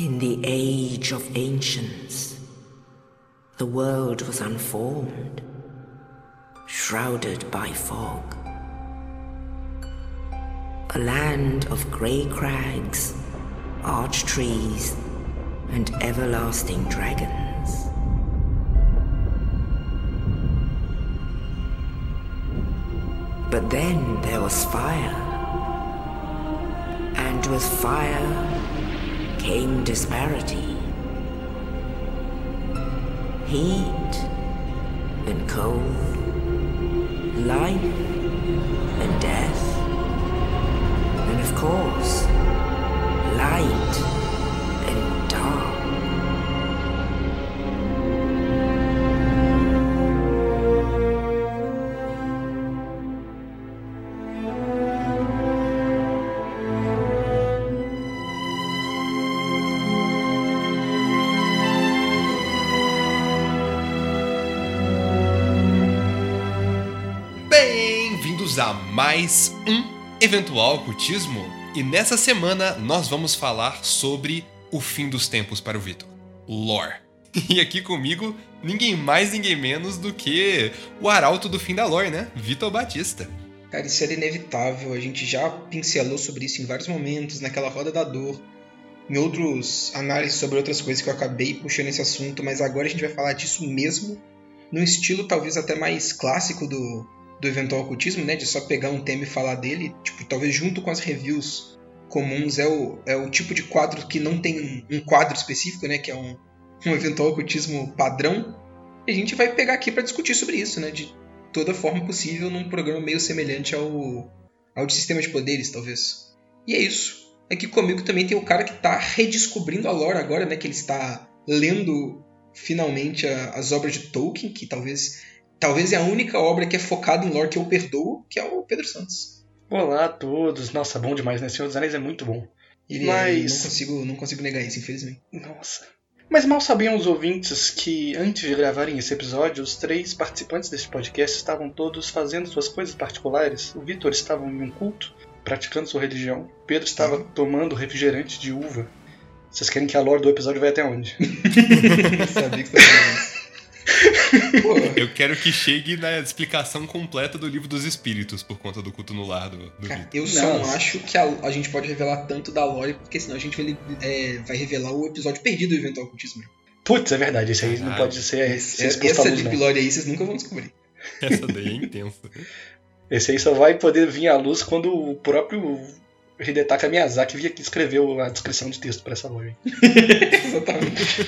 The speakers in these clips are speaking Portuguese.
In the age of ancients, the world was unformed, shrouded by fog. A land of grey crags, arch trees, and everlasting dragons. But then there was fire. And with fire came disparity. Heat and cold, life and death, and of course, light mais um Eventual Ocultismo. E nessa semana nós vamos falar sobre o fim dos tempos para o Vitor. Lore. E aqui comigo, ninguém mais, ninguém menos do que o arauto do fim da lore, né? Vitor Batista. Cara, isso era inevitável. A gente já pincelou sobre isso em vários momentos, naquela roda da dor, em outros análises sobre outras coisas que eu acabei puxando esse assunto, mas agora a gente vai falar disso mesmo, num estilo talvez até mais clássico do, do eventual ocultismo, né? De só pegar um tema e falar dele, tipo, talvez junto com as reviews comuns, é o, é o tipo de quadro que não tem um quadro específico, né? Que é um, um eventual ocultismo padrão. E a gente vai pegar aqui para discutir sobre isso, né? De toda forma possível, num programa meio semelhante ao, ao de Sistema de Poderes, talvez. E é isso. Aqui comigo também tem o cara que tá redescobrindo a lore agora, né? Que ele está lendo finalmente a- as obras de Tolkien, que talvez talvez é a única obra que é focada em lore que eu perdoo, que é o Pedro Santos. Olá a todos. Nossa, bom demais, né? Senhor dos Anéis é muito bom. Ele Mas- não consigo não consigo negar isso, infelizmente. Nossa. Mas mal sabiam os ouvintes que, antes de gravarem esse episódio, os três participantes desse podcast estavam todos fazendo suas coisas particulares. O Vitor estava em um culto, praticando sua religião. O Pedro estava Uhum. tomando refrigerante de uva. Vocês querem que a lore do episódio vai até onde? Sabia que você Eu quero que chegue na explicação completa do livro dos espíritos por conta do culto no lar do, do Cara, eu só Não. não acho que a, a gente pode revelar tanto da lore, porque senão a gente vai, é, vai revelar o episódio perdido do Eventual Ocultismo. Putz, é verdade. Esse aí não pode ser, ser Essa, exposto à essa luz, Deep. Lore aí vocês nunca vão descobrir. Essa daí é intensa. Esse aí só vai poder vir à luz quando o próprio Hidetaka Miyazaki vir aqui escrever a descrição de texto para essa lore. Exatamente.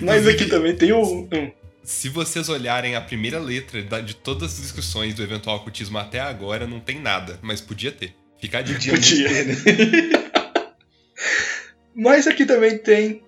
Mas aqui também tem o. hum, Se vocês olharem a primeira letra de todas as discussões do eventual ocultismo até agora, não tem nada, mas podia ter. Fica a dica. Podia. ter, né? Mas aqui também tem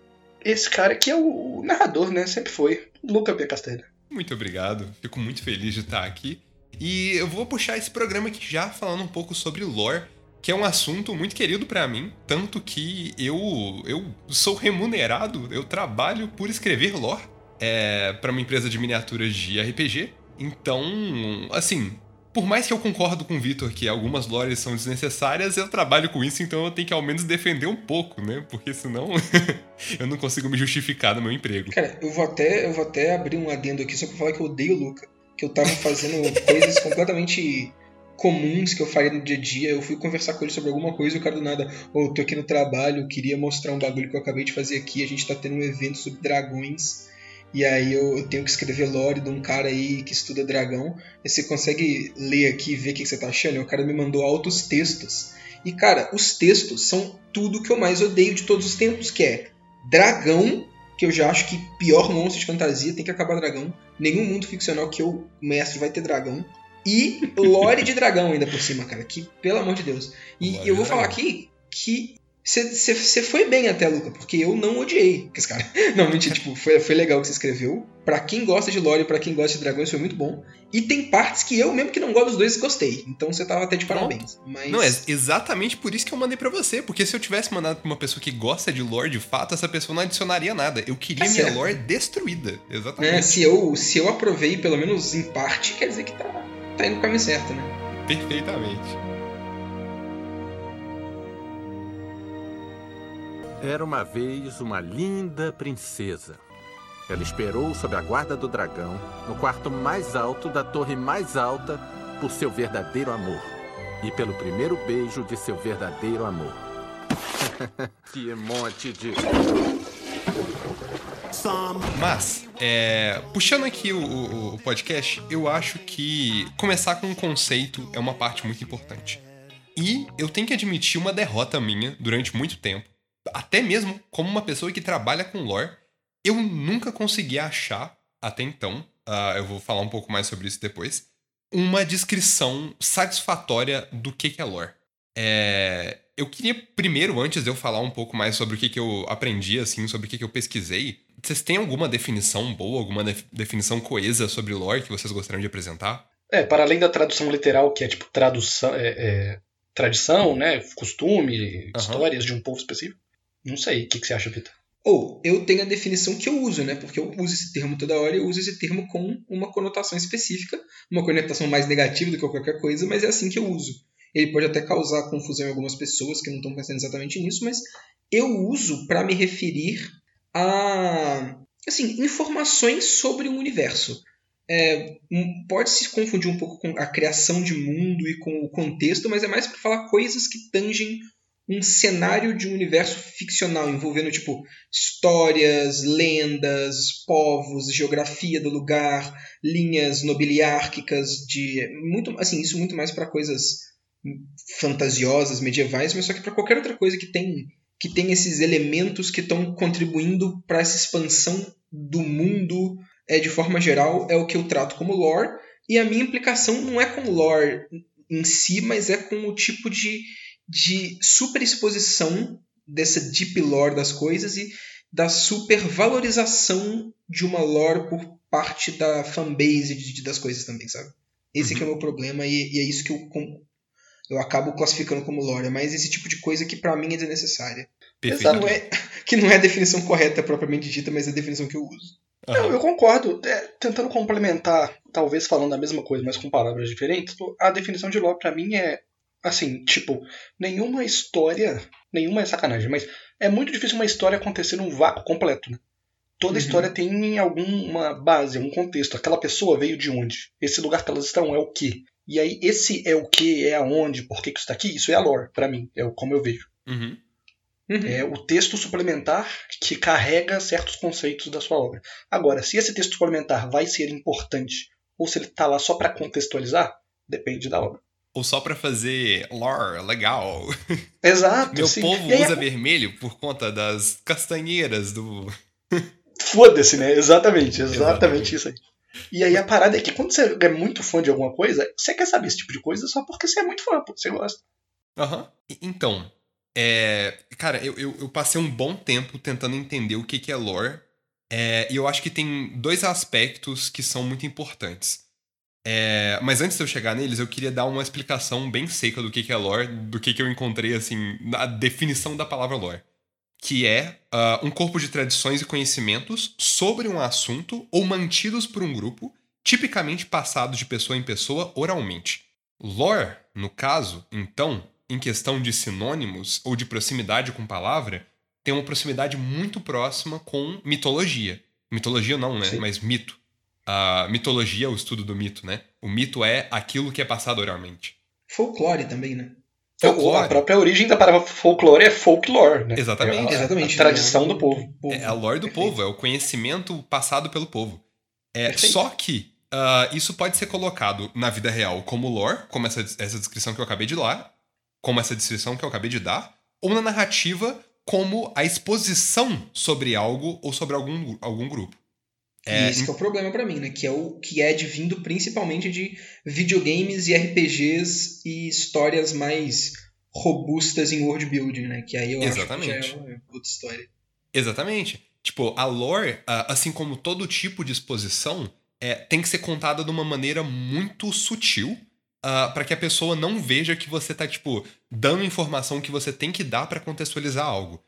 esse cara que é o narrador, né? Sempre foi. Luca P. Castello. Muito obrigado, fico muito feliz de estar aqui. E eu vou puxar esse programa aqui já falando um pouco sobre lore, que é um assunto muito querido pra mim, tanto que eu eu sou remunerado, eu trabalho por escrever lore é, para uma empresa de miniaturas de RPG. Então, assim, por mais que eu concordo com o Vitor que algumas lores são desnecessárias, eu trabalho com isso, então eu tenho que ao menos defender um pouco, né? Porque senão eu não consigo me justificar no meu emprego. Cara, eu vou até, eu vou até abrir um adendo aqui só pra falar que eu odeio o Luca. Que eu tava fazendo coisas completamente comuns que eu faria no dia a dia. Eu fui conversar com ele sobre alguma coisa e o cara do nada, ô, eu tô aqui no trabalho, queria mostrar um bagulho que eu acabei de fazer aqui. A gente tá tendo um evento sobre dragões. E aí eu, eu tenho que escrever lore de um cara aí que estuda dragão. E você consegue ler aqui e ver o que você tá achando? E o cara me mandou altos textos. E cara, os textos são tudo que eu mais odeio de todos os tempos, que é dragão, que eu já acho que pior monstro de fantasia tem que acabar dragão. Nenhum mundo ficcional que eu mestre vai ter dragão. E lore de dragão ainda por cima, cara. Que, pelo amor de Deus. E eu vou falar aqui que você foi bem até, Luca, porque eu não odiei. Esse cara. Não, mentira, tipo, foi, foi legal o que você escreveu. Pra quem gosta de lore, pra quem gosta de dragões, foi muito bom. E tem partes que eu, mesmo que não gosto dos dois, gostei. Então você tava até de parabéns. Mas... Não, é exatamente por isso que eu mandei pra você. Porque se eu tivesse mandado pra uma pessoa que gosta de lore de fato, essa pessoa não adicionaria nada. Eu queria Tá minha certo. lore destruída. né, Exatamente. se, eu, se eu aprovei, pelo menos em parte, quer dizer que tá, tá indo no caminho certo, né? Perfeitamente. Era uma vez uma linda princesa. Ela esperou sob a guarda do dragão, no quarto mais alto da torre mais alta, por seu verdadeiro amor. E pelo primeiro beijo de seu verdadeiro amor. que monte de. Mas, é, puxando aqui o, o, o, podcast, eu acho que começar com um conceito é uma parte muito importante. E eu tenho que admitir uma derrota minha durante muito tempo até mesmo como uma pessoa que trabalha com lore, eu nunca consegui achar, até então, uh, eu vou falar um pouco mais sobre isso depois, uma descrição satisfatória do que, que é lore. É, eu queria, primeiro, antes de eu falar um pouco mais sobre o que, que eu aprendi, assim, sobre o que, que eu pesquisei, vocês têm alguma definição boa, alguma def definição coesa sobre lore que vocês gostariam de apresentar? É, para além da tradução literal, que é tipo tradução, é, é, tradição, né, costume, uhum. histórias de um povo específico, não sei. O que, que você acha, Vitor? Ou, eu tenho a definição que eu uso, né? Porque eu uso esse termo toda hora e eu uso esse termo com uma conotação específica, uma conotação mais negativa do que qualquer coisa, mas é assim que eu uso. Ele pode até causar confusão em algumas pessoas que não estão pensando exatamente nisso, mas eu uso para me referir a assim, informações sobre o universo. É, pode se confundir um pouco com a criação de mundo e com o contexto, mas é mais para falar coisas que tangem um cenário de um universo ficcional envolvendo tipo histórias, lendas, povos, geografia do lugar, linhas nobiliárquicas de muito assim isso muito mais para coisas fantasiosas, medievais, mas só que para qualquer outra coisa que tem que tem esses elementos que estão contribuindo para essa expansão do mundo é, de forma geral é o que eu trato como lore e a minha implicação não é com lore em si, mas é com o tipo de de superexposição dessa deep lore das coisas e da supervalorização de uma lore por parte da fanbase de, das coisas também, sabe? Esse uhum. é o meu problema e, e, é isso que eu, eu acabo classificando como lore. É mais esse tipo de coisa que para mim é desnecessária. Perfeito. Não é, que não é a definição correta propriamente dita, mas é a definição que eu uso. Uhum. Não, eu concordo. É, tentando complementar, talvez falando a mesma coisa, mas com palavras diferentes, a definição de lore para mim é Assim, tipo, nenhuma história. Nenhuma é sacanagem, mas é muito difícil uma história acontecer num vácuo completo, né? Toda uhum. história tem alguma base, algum contexto. Aquela pessoa veio de onde? Esse lugar que elas estão é o quê? E aí, esse é o que, é aonde, por que, que isso tá aqui? Isso é a lore, para mim, é como eu vejo. Uhum. Uhum. É o texto suplementar que carrega certos conceitos da sua obra. Agora, se esse texto suplementar vai ser importante ou se ele tá lá só para contextualizar, depende da obra ou só para fazer lore legal. Exato. Meu sim. povo usa vermelho por conta das castanheiras do. Foda-se, né? Exatamente, exatamente, exatamente, isso aí. E aí a parada é que quando você é muito fã de alguma coisa, você quer saber esse tipo de coisa só porque você é muito fã, você gosta. Aham. Uhum. Então, é... cara, eu, eu, eu, passei um bom tempo tentando entender o que, que é lore. É... E eu acho que tem dois aspectos que são muito importantes. É, mas antes de eu chegar neles, eu queria dar uma explicação bem seca do que, que é lore, do que, que eu encontrei, assim, na definição da palavra lore. Que é uh, um corpo de tradições e conhecimentos sobre um assunto ou mantidos por um grupo, tipicamente passados de pessoa em pessoa oralmente. Lore, no caso, então, em questão de sinônimos ou de proximidade com palavra, tem uma proximidade muito próxima com mitologia. Mitologia não, né? Sim. Mas mito a mitologia, o estudo do mito, né? O mito é aquilo que é passado oralmente. Folclore também, né? Folclore. A própria origem da palavra folclore é folklore, né? Exatamente. É a, Exatamente. A tradição é, do povo. É a lore do Perfeito. povo, é o conhecimento passado pelo povo. É, só que uh, isso pode ser colocado na vida real como lore, como essa, essa descrição que eu acabei de dar, como essa descrição que eu acabei de dar, ou na narrativa como a exposição sobre algo ou sobre algum, algum grupo. É, e esse é o problema para mim, né? Que é o que é vindo principalmente de videogames e RPGs e histórias mais robustas em world building, né? Que aí eu Exatamente. acho que já é outra história. Exatamente. Tipo, a lore, assim como todo tipo de exposição, é, tem que ser contada de uma maneira muito sutil uh, para que a pessoa não veja que você tá, tipo, dando informação que você tem que dar para contextualizar algo.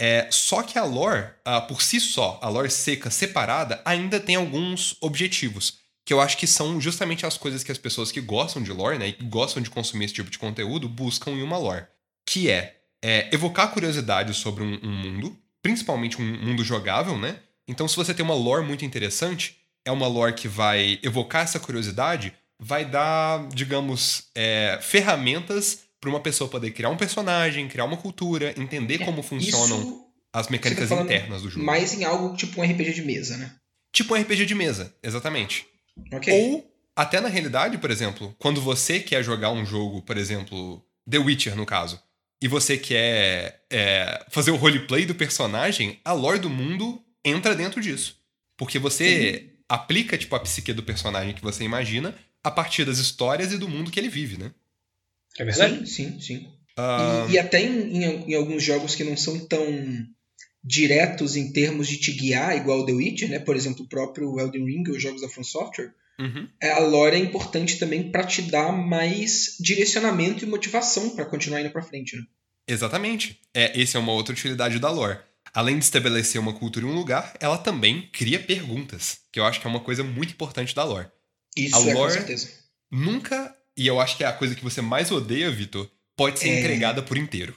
É, só que a lore, por si só, a lore seca, separada, ainda tem alguns objetivos. Que eu acho que são justamente as coisas que as pessoas que gostam de lore, né, e que gostam de consumir esse tipo de conteúdo, buscam em uma lore. Que é, é evocar curiosidade sobre um, um mundo, principalmente um mundo jogável, né? Então, se você tem uma lore muito interessante, é uma lore que vai evocar essa curiosidade, vai dar, digamos, é, ferramentas para uma pessoa poder criar um personagem, criar uma cultura, entender É, como funcionam Isso as você mecânicas tá internas do jogo. mais em algo tipo um RPG de mesa, né? Tipo um RPG de mesa, exatamente. Ok. Ou, até na realidade, por exemplo, quando você quer jogar um jogo, por exemplo, The Witcher, no caso, e você quer é, fazer o roleplay do personagem, a lore do mundo entra dentro disso. Porque você aplica, tipo, a psique do personagem que você imagina a partir das histórias e do mundo que ele vive, né? É verdade? Sim, sim, sim. E, e até em, em- em alguns jogos que não são tão diretos em termos de te guiar, igual o The Witcher, né? Por exemplo, o próprio Elden Ring, os jogos da From Software, uhum. é, a lore é importante também para te dar mais direcionamento e motivação para continuar indo para frente, né? Exatamente. É, essa é uma outra utilidade da lore. Além de estabelecer uma cultura em um lugar, ela também cria perguntas, que eu acho que é uma coisa muito importante da lore. Isso A é com lore- certeza. Nunca, e eu acho que é a coisa que você mais odeia, Vitor, pode ser É. entregada por inteiro.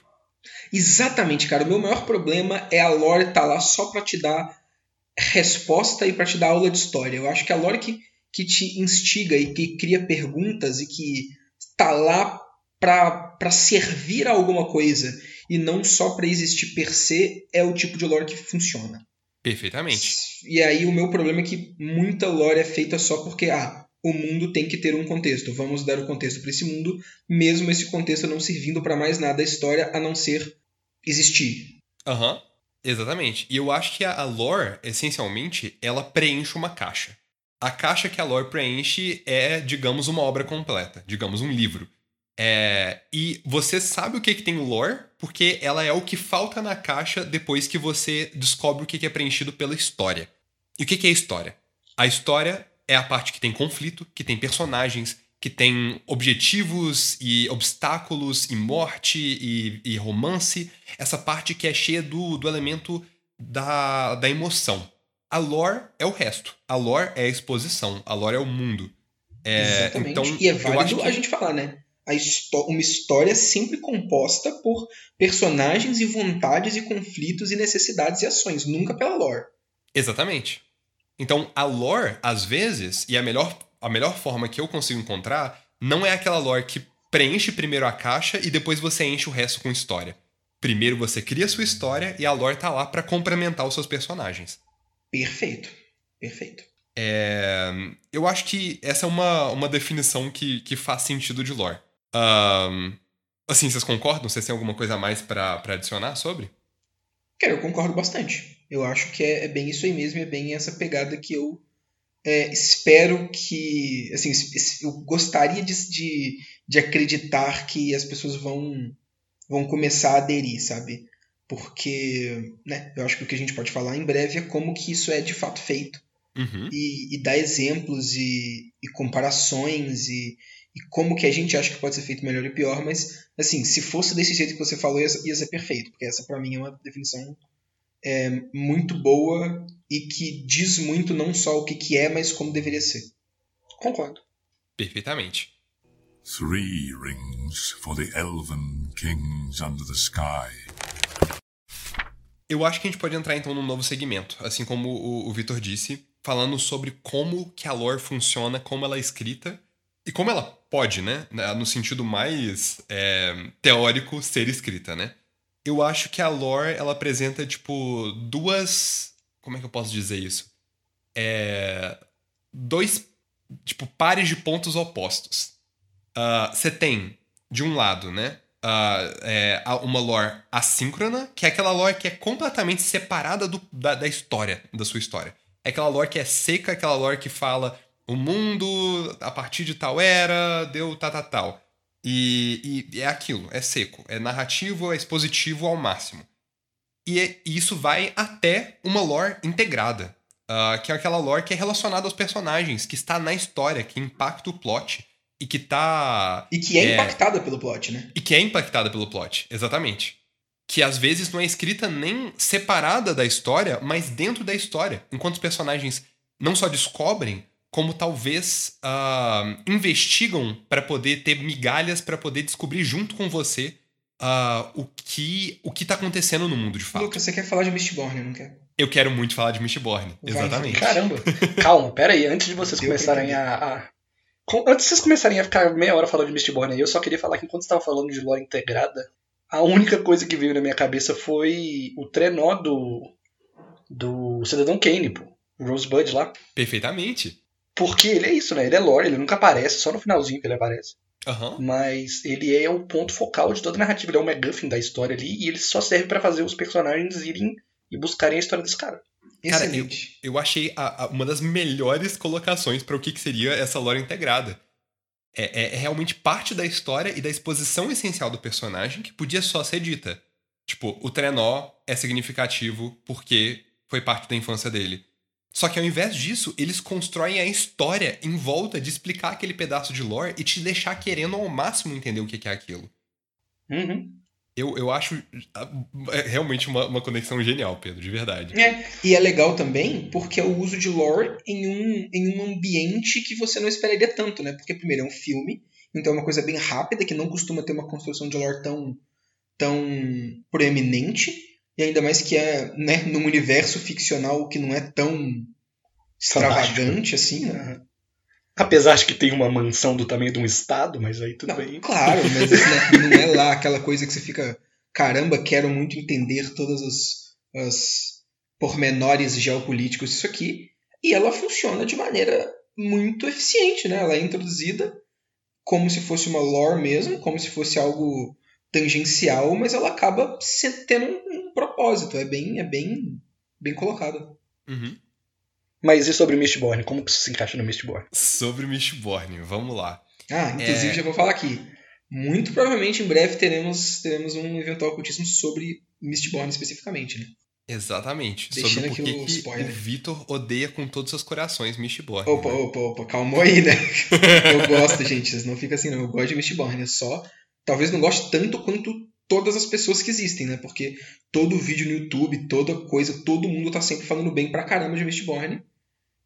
Exatamente, cara. O meu maior problema é a lore tá lá só pra te dar resposta e pra te dar aula de história. Eu acho que a lore que, que te instiga e que cria perguntas e que tá lá pra, pra servir a alguma coisa e não só pra existir per se é o tipo de lore que funciona. Perfeitamente. E aí o meu problema é que muita lore é feita só porque ah, o mundo tem que ter um contexto. Vamos dar o contexto para esse mundo, mesmo esse contexto não servindo para mais nada a história a não ser existir. Aham. Exatamente. E eu acho que a, a lore, essencialmente, ela preenche uma caixa. A caixa que a lore preenche é, digamos, uma obra completa, digamos, um livro. É, e você sabe o que, que tem lore, porque ela é o que falta na caixa depois que você descobre o que, que é preenchido pela história. E o que, que é história? A história é a parte que tem conflito, que tem personagens, que tem objetivos e obstáculos e morte e, e romance. Essa parte que é cheia do, do elemento da, da emoção. A lore é o resto. A lore é a exposição. A lore é o mundo. É, Exatamente. então, e é válido que- a gente falar, né? Uma história sempre composta por personagens e vontades e conflitos e necessidades e ações, nunca pela lore. Exatamente. Então, a lore, às vezes, e a melhor, a melhor forma que eu consigo encontrar, não é aquela lore que preenche primeiro a caixa e depois você enche o resto com história. Primeiro você cria a sua história e a lore tá lá pra complementar os seus personagens. Perfeito. Perfeito. É, eu acho que essa é uma, uma definição que, que faz sentido de lore. Ahn, assim, vocês concordam? Vocês têm alguma coisa a mais pra adicionar sobre? Cara, eu concordo bastante. Eu acho que é, é bem isso aí mesmo, é bem essa pegada que eu é, espero que. Assim, eu gostaria de, de, de acreditar que as pessoas vão, vão começar a aderir, sabe? Porque, né, eu acho que o que a gente pode falar em breve é como que isso é de fato feito. Uhum. E, e dar exemplos e, e comparações e, e como que a gente acha que pode ser feito melhor e pior, mas assim, se fosse desse jeito que você falou, ia, ia ser perfeito, porque essa pra mim é uma definição é, muito boa e que diz muito não só o que, que é, mas como deveria ser. Concordo. Perfeitamente. Three rings for the elven kings under the sky. Eu acho que a gente pode entrar então num novo segmento, assim como o, o Vitor disse, falando sobre como que a lore funciona, como ela é escrita e como ela pode, né, no sentido mais é, teórico, ser escrita, né? Eu acho que a lore ela apresenta tipo duas, como é que eu posso dizer isso? É, dois tipo pares de pontos opostos. Ah, Você tem de um lado, né? ah, é, uma lore assíncrona, que é aquela lore que é completamente separada do- da, da história, da sua história. É aquela lore que é seca, aquela lore que fala o mundo a partir de tal era deu tal, tal, tal. E, e é aquilo, é seco, é narrativo, é expositivo ao máximo. E, é- e isso vai até uma lore integrada, ah, que é aquela lore que é relacionada aos personagens, que está na história, que impacta o plot e que tá E que é, É. impactada pelo plot, né? e que é impactada pelo plot, exatamente. Que às vezes não é escrita nem separada da história, mas dentro da história. Enquanto os personagens não só descobrem, como talvez ah, investigam para poder ter migalhas para poder descobrir junto com você uh, o que o que tá acontecendo no mundo de fato. Lucas, você quer falar de Mistborn, não quer? Eu quero muito falar de Mistborn, Vai, exatamente. Caramba. Calma, pera aí. Antes de vocês começarem a, a- Antes de vocês começarem a ficar meia hora falando de Mistborn aí, eu só queria falar que enquanto você estava falando de lore integrada, a única coisa que veio na minha cabeça foi o trenó do. do Cidadão Kane, pô. O Rosebud lá. Perfeitamente. Porque ele é isso, né? Ele é lore, ele nunca aparece, só no finalzinho que ele aparece. Aham. Mas ele é o ponto focal de toda a narrativa, ele é o MacGuffin da história ali, e ele só serve pra fazer os personagens irem e buscarem a história desse cara. Cara, Excelente. Eu achei a- a- uma das melhores colocações para o que, que seria essa lore integrada. É, é- é realmente parte da história e da exposição essencial do personagem que podia só ser dita. Tipo, o trenó é significativo porque foi parte da infância dele. Só que ao invés disso, eles constroem a história em volta de explicar aquele pedaço de lore e te deixar querendo ao máximo entender o que é aquilo. Uhum. Eu, eu acho ah, é realmente uma, uma conexão genial, Pedro, de verdade. É, e é legal também porque é o uso de lore em um, em um ambiente que você não esperaria tanto, né? Porque, primeiro, é um filme, então é uma coisa bem rápida, que não costuma ter uma construção de lore tão, tão proeminente, e ainda mais que é né, num universo ficcional que não é tão extravagante assim, né? Apesar de que tem uma mansão do tamanho de um estado, mas aí tudo Não, bem. claro, mas né, não é lá aquela coisa que você fica, caramba, quero muito entender todas as, as pormenores geopolíticos disso aqui. E ela funciona de maneira muito eficiente, né? Ela é introduzida como se fosse uma lore mesmo, como se fosse algo tangencial, mas ela acaba tendo propósito. É bem, é bem, bem colocado. Uhum. Mas e sobre Mistborn? Como que isso se encaixa no Mistborn? Sobre Mistborn, vamos lá. Ah, inclusive É. já vou falar aqui. Muito provavelmente em breve teremos, teremos um eventual cultíssimo sobre Mistborn especificamente, né? Exatamente. Deixando sobre aqui por que o que spoiler. o Vitor odeia com todos os seus corações Mistborn. Opa, né? opa, opa, calma aí, né? Eu gosto, gente, vocês não ficam assim, não. Eu gosto de Mistborn, é só. Talvez não goste tanto quanto todas as pessoas que existem, né? Porque todo vídeo no YouTube, toda coisa, todo mundo tá sempre falando bem pra caramba de Mistborn.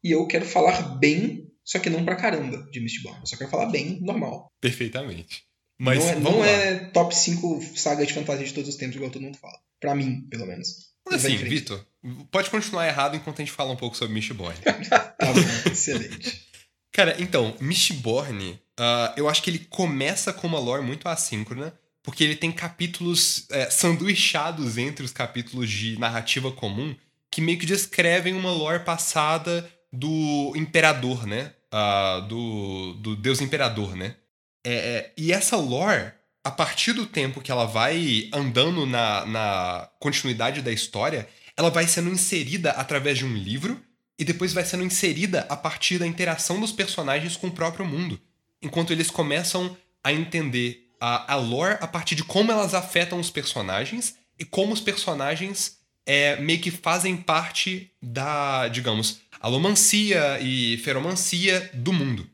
E eu quero falar bem, só que não pra caramba de Mistborn. Eu só quero falar bem, normal. Perfeitamente. Mas não é, não é top 5 saga de fantasia de todos os tempos, igual todo mundo fala. Pra mim, pelo menos. Mas em assim. Vitor, pode continuar errado enquanto a gente fala um pouco sobre Mistborn. Tá bom, excelente. Cara, então, Mistborn, ah, eu acho que ele começa com uma lore muito assíncrona, porque ele tem capítulos é, sanduichados entre os capítulos de narrativa comum que meio que descrevem uma lore passada do imperador, né? Ah, do, do deus imperador, né? É, é, e essa lore, a partir do tempo que ela vai andando na, na continuidade da história, ela vai sendo inserida através de um livro e depois vai sendo inserida a partir da interação dos personagens com o próprio mundo. Enquanto eles começam a entender a, a lore a partir de como elas afetam os personagens e como os personagens é, meio que fazem parte da, digamos, alomancia e feromancia do mundo.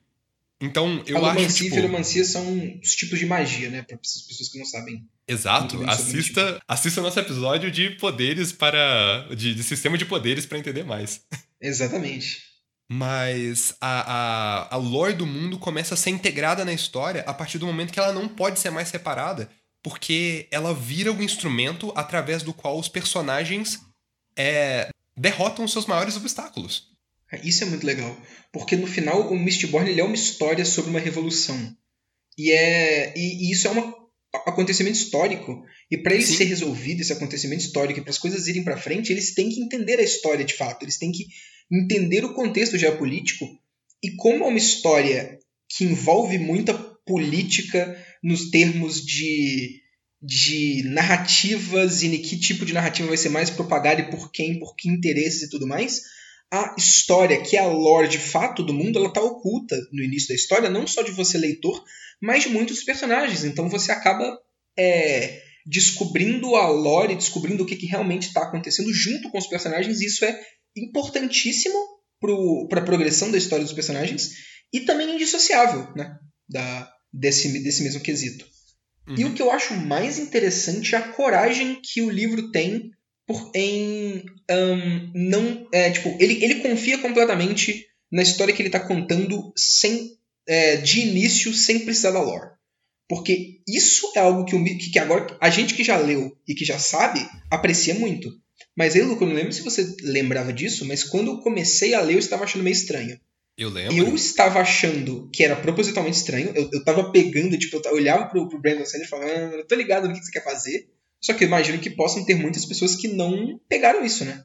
Então, eu Alomancia acho, tipo... e feromancia são os tipos de magia, né? Para as pessoas que não sabem. Exato. Assista, assista nosso episódio de poderes para... De, de sistema de poderes para entender mais. Exatamente. Mas a, a, a lore do mundo começa a ser integrada na história a partir do momento que ela não pode ser mais separada, porque ela vira o instrumento através do qual os personagens é, derrotam os seus maiores obstáculos. Isso é muito legal. Porque no final o Mistborn é uma história sobre uma revolução. E, é, e, e isso é um acontecimento histórico. E para ele Sim. ser resolvido, esse acontecimento histórico, e para as coisas irem para frente, eles têm que entender a história de fato. Eles têm que entender o contexto geopolítico. E como é uma história que envolve muita política nos termos de, de narrativas e que tipo de narrativa vai ser mais propagada e por quem, por que interesses e tudo mais, a história, que é a lore de fato do mundo, ela está oculta no início da história, não só de você, leitor, mas de muitos personagens. Então você acaba é, descobrindo a lore, descobrindo o que, que realmente está acontecendo junto com os personagens, e isso é importantíssimo para a progressão da história dos personagens e também indissociável né, da, desse, desse mesmo quesito. E o que eu acho mais interessante é a coragem que o livro tem por, em um, não é, tipo ele, ele confia completamente na história que ele está contando sem é, de início sem precisar da lore Porque isso é algo que, o, que agora a gente que já leu e que já sabe aprecia muito. Mas aí, Luca, eu não lembro se você lembrava disso, mas quando eu comecei a ler, eu estava achando meio estranho. Eu lembro. Eu estava achando que era propositalmente estranho. Eu, eu tava pegando, tipo, eu olhava pro, pro Brandon Sanders e falava, ah, eu tô ligado no que você quer fazer. Só que eu imagino que possam ter muitas pessoas que não pegaram isso, né?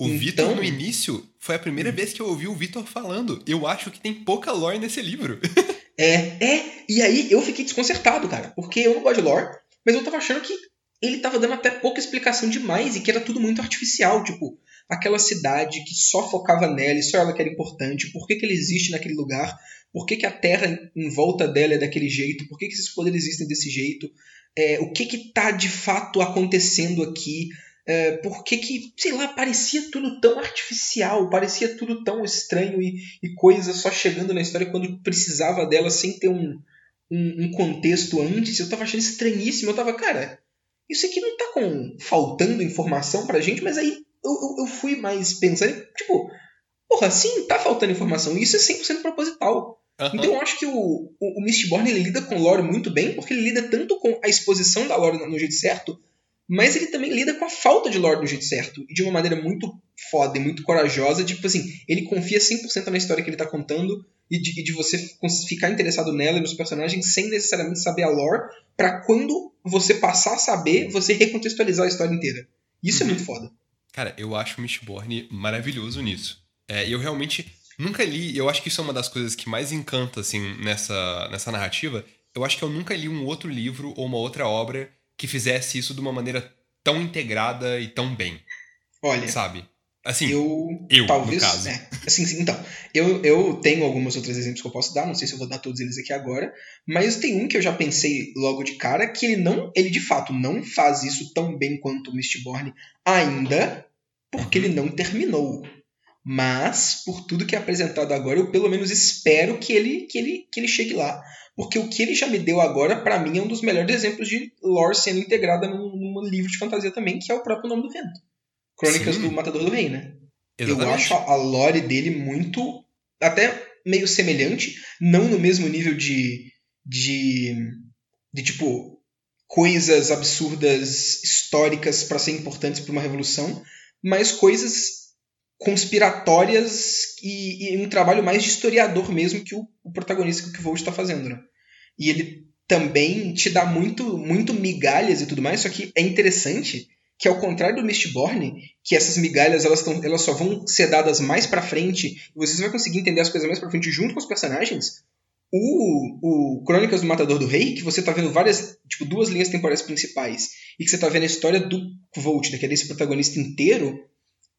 O Então- Vitor, no início, foi a primeira vez que eu ouvi o Vitor falando. Eu acho que tem pouca lore nesse livro. É, é. E aí eu fiquei desconcertado, cara. Porque eu não gosto de lore, mas eu tava achando que ele tava dando até pouca explicação demais e que era tudo muito artificial. Tipo, aquela cidade que só focava nela e só ela que era importante. Por que, que ela existe naquele lugar? Por que, que a Terra em volta dela é daquele jeito? Por que, que esses poderes existem desse jeito? É, o que que tá de fato acontecendo aqui? É, por que que, sei lá, parecia tudo tão artificial, parecia tudo tão estranho e, e coisas só chegando na história quando precisava dela sem ter um, um, um contexto antes. Eu tava achando estranhíssimo. Eu tava, cara, isso aqui não tá com faltando informação pra gente, mas aí eu, eu, eu fui mais pensando, tipo, porra, sim, tá faltando informação. E isso é 100% proposital. Aham. Então eu acho que o, o, o Mistborn ele lida com lore muito bem, porque ele lida tanto com a exposição da lore no, no jeito certo, mas ele também lida com a falta de lore do jeito certo. E de uma maneira muito foda e muito corajosa. Tipo assim, ele confia 100% na história que ele tá contando e de, e de você ficar interessado nela e nos personagens sem necessariamente saber a lore, pra quando você passar a saber, você recontextualizar a história inteira. Isso Uhum. é muito foda. Cara, eu acho o Mistborn maravilhoso nisso. É, eu realmente nunca li, eu acho que isso é uma das coisas que mais encanta, assim, nessa, nessa narrativa. Eu acho que eu nunca li um outro livro ou uma outra obra que fizesse isso de uma maneira tão integrada e tão bem, Olha, sabe? Assim, eu, eu, no talvez. caso. É, assim, sim, então. Eu, eu tenho alguns outros exemplos que eu posso dar, não sei se eu vou dar todos eles aqui agora, mas tem um que eu já pensei logo de cara que ele não, ele de fato não faz isso tão bem quanto o Mistborn ainda, porque ele não terminou. Mas, por tudo que é apresentado agora, eu pelo menos espero que ele, que ele, que ele chegue lá. Porque o que ele já me deu agora, pra mim, é um dos melhores exemplos de lore sendo integrada num, num livro de fantasia também, que é o próprio Nome do Vento. Crônicas Sim. do Matador do Rei, né? Eu exatamente. acho a lore dele muito. até meio semelhante, não no mesmo nível de. de. de tipo. coisas absurdas históricas pra ser importantes pra uma revolução, mas coisas conspiratórias e, e um trabalho mais de historiador mesmo que o, o protagonista que o Volt está fazendo, né? E ele também te dá muito, muito migalhas e tudo mais, só que é interessante que ao contrário do Mistborn, que essas migalhas elas, tão, elas só vão ser dadas mais pra frente, e vocês vão conseguir entender as coisas mais pra frente junto com os personagens. O, o Crônicas do Matador do Rei, que você tá vendo várias, tipo, duas linhas temporais principais, e que você tá vendo a história do Volt, daquele esse protagonista inteiro,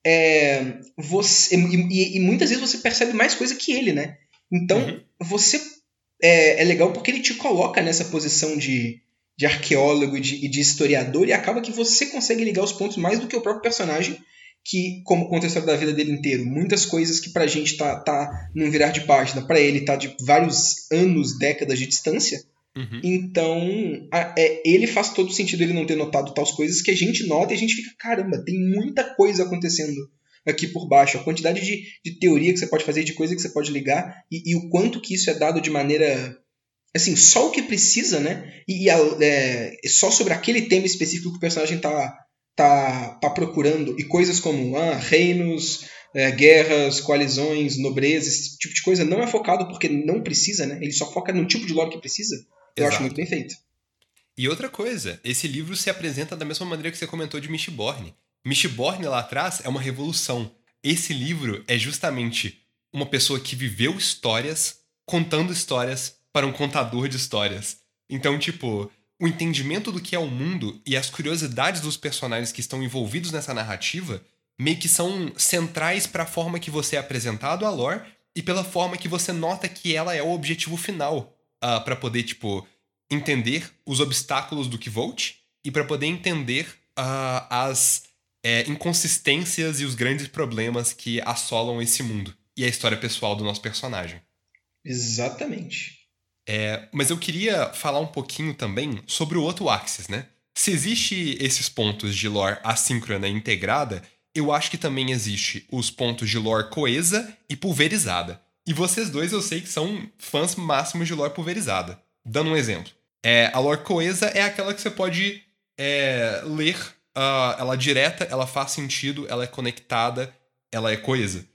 é, você, e, e- e muitas vezes você percebe mais coisa que ele, né? Então, Uhum. você é, é legal porque ele te coloca nessa posição de, de arqueólogo e de, e de historiador e acaba que você consegue ligar os pontos mais do que o próprio personagem, que, como conta a história da vida dele inteiro, muitas coisas que pra gente tá, tá num virar de página, pra ele tá de vários anos, décadas de distância. Uhum. Então, a- é, ele faz todo sentido ele não ter notado tais coisas que a gente nota e a gente fica, caramba, tem muita coisa acontecendo aqui por baixo. A quantidade de, de teoria que você pode fazer, de coisa que você pode ligar e, e o quanto que isso é dado de maneira. Assim, só o que precisa, né? E, e a- é, só sobre aquele tema específico que o personagem tá, tá, tá procurando. E coisas como ah, reinos, é, guerras, coalizões, nobreza, esse tipo de coisa não é focado porque não precisa, né? Ele só foca no tipo de lore que precisa. Eu Exato. acho muito bem feito. E outra coisa, esse livro se apresenta da mesma maneira que você comentou de Mistborn. Mistborn lá atrás é uma revolução. Esse livro é justamente uma pessoa que viveu histórias contando histórias para um contador de histórias. Então, tipo, o entendimento do que é o mundo e as curiosidades dos personagens que estão envolvidos nessa narrativa meio que são centrais para a forma que você é apresentado a lore e pela forma que você nota que ela é o objetivo final para poder, tipo, entender os obstáculos do Kvolt e para poder entender ah, as é, inconsistências e os grandes problemas que assolam esse mundo e a história pessoal do nosso personagem. Exatamente. É, mas eu queria falar um pouquinho também sobre o outro Axis, né? Se existe esses pontos de lore assíncrona e integrada, eu acho que também existe os pontos de lore coesa e pulverizada. E vocês dois eu sei que são fãs máximos de lore pulverizada. Dando um exemplo. É, a lore coesa é aquela que você pode é, ler uh, ela direta, ela faz sentido, ela é conectada, ela é coesa.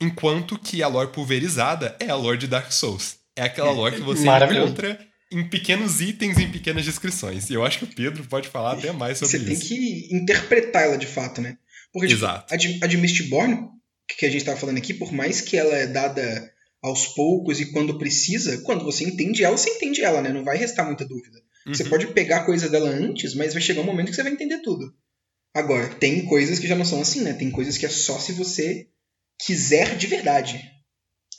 Enquanto que a lore pulverizada é a lore de Dark Souls. É aquela lore que você encontra em pequenos itens, em pequenas descrições. E eu acho que o Pedro pode falar até mais sobre você isso. Você tem que interpretar ela de fato, né? Porque tipo, Exato. a de, a de Mistborn, que a gente estava falando aqui, por mais que ela é dada aos poucos e quando precisa, quando você entende ela, você entende ela, né? Não vai restar muita dúvida. Uhum. Você pode pegar coisa dela antes, mas vai chegar um momento que você vai entender tudo. Agora, tem coisas que já não são assim, né? Tem coisas que é só se você quiser de verdade.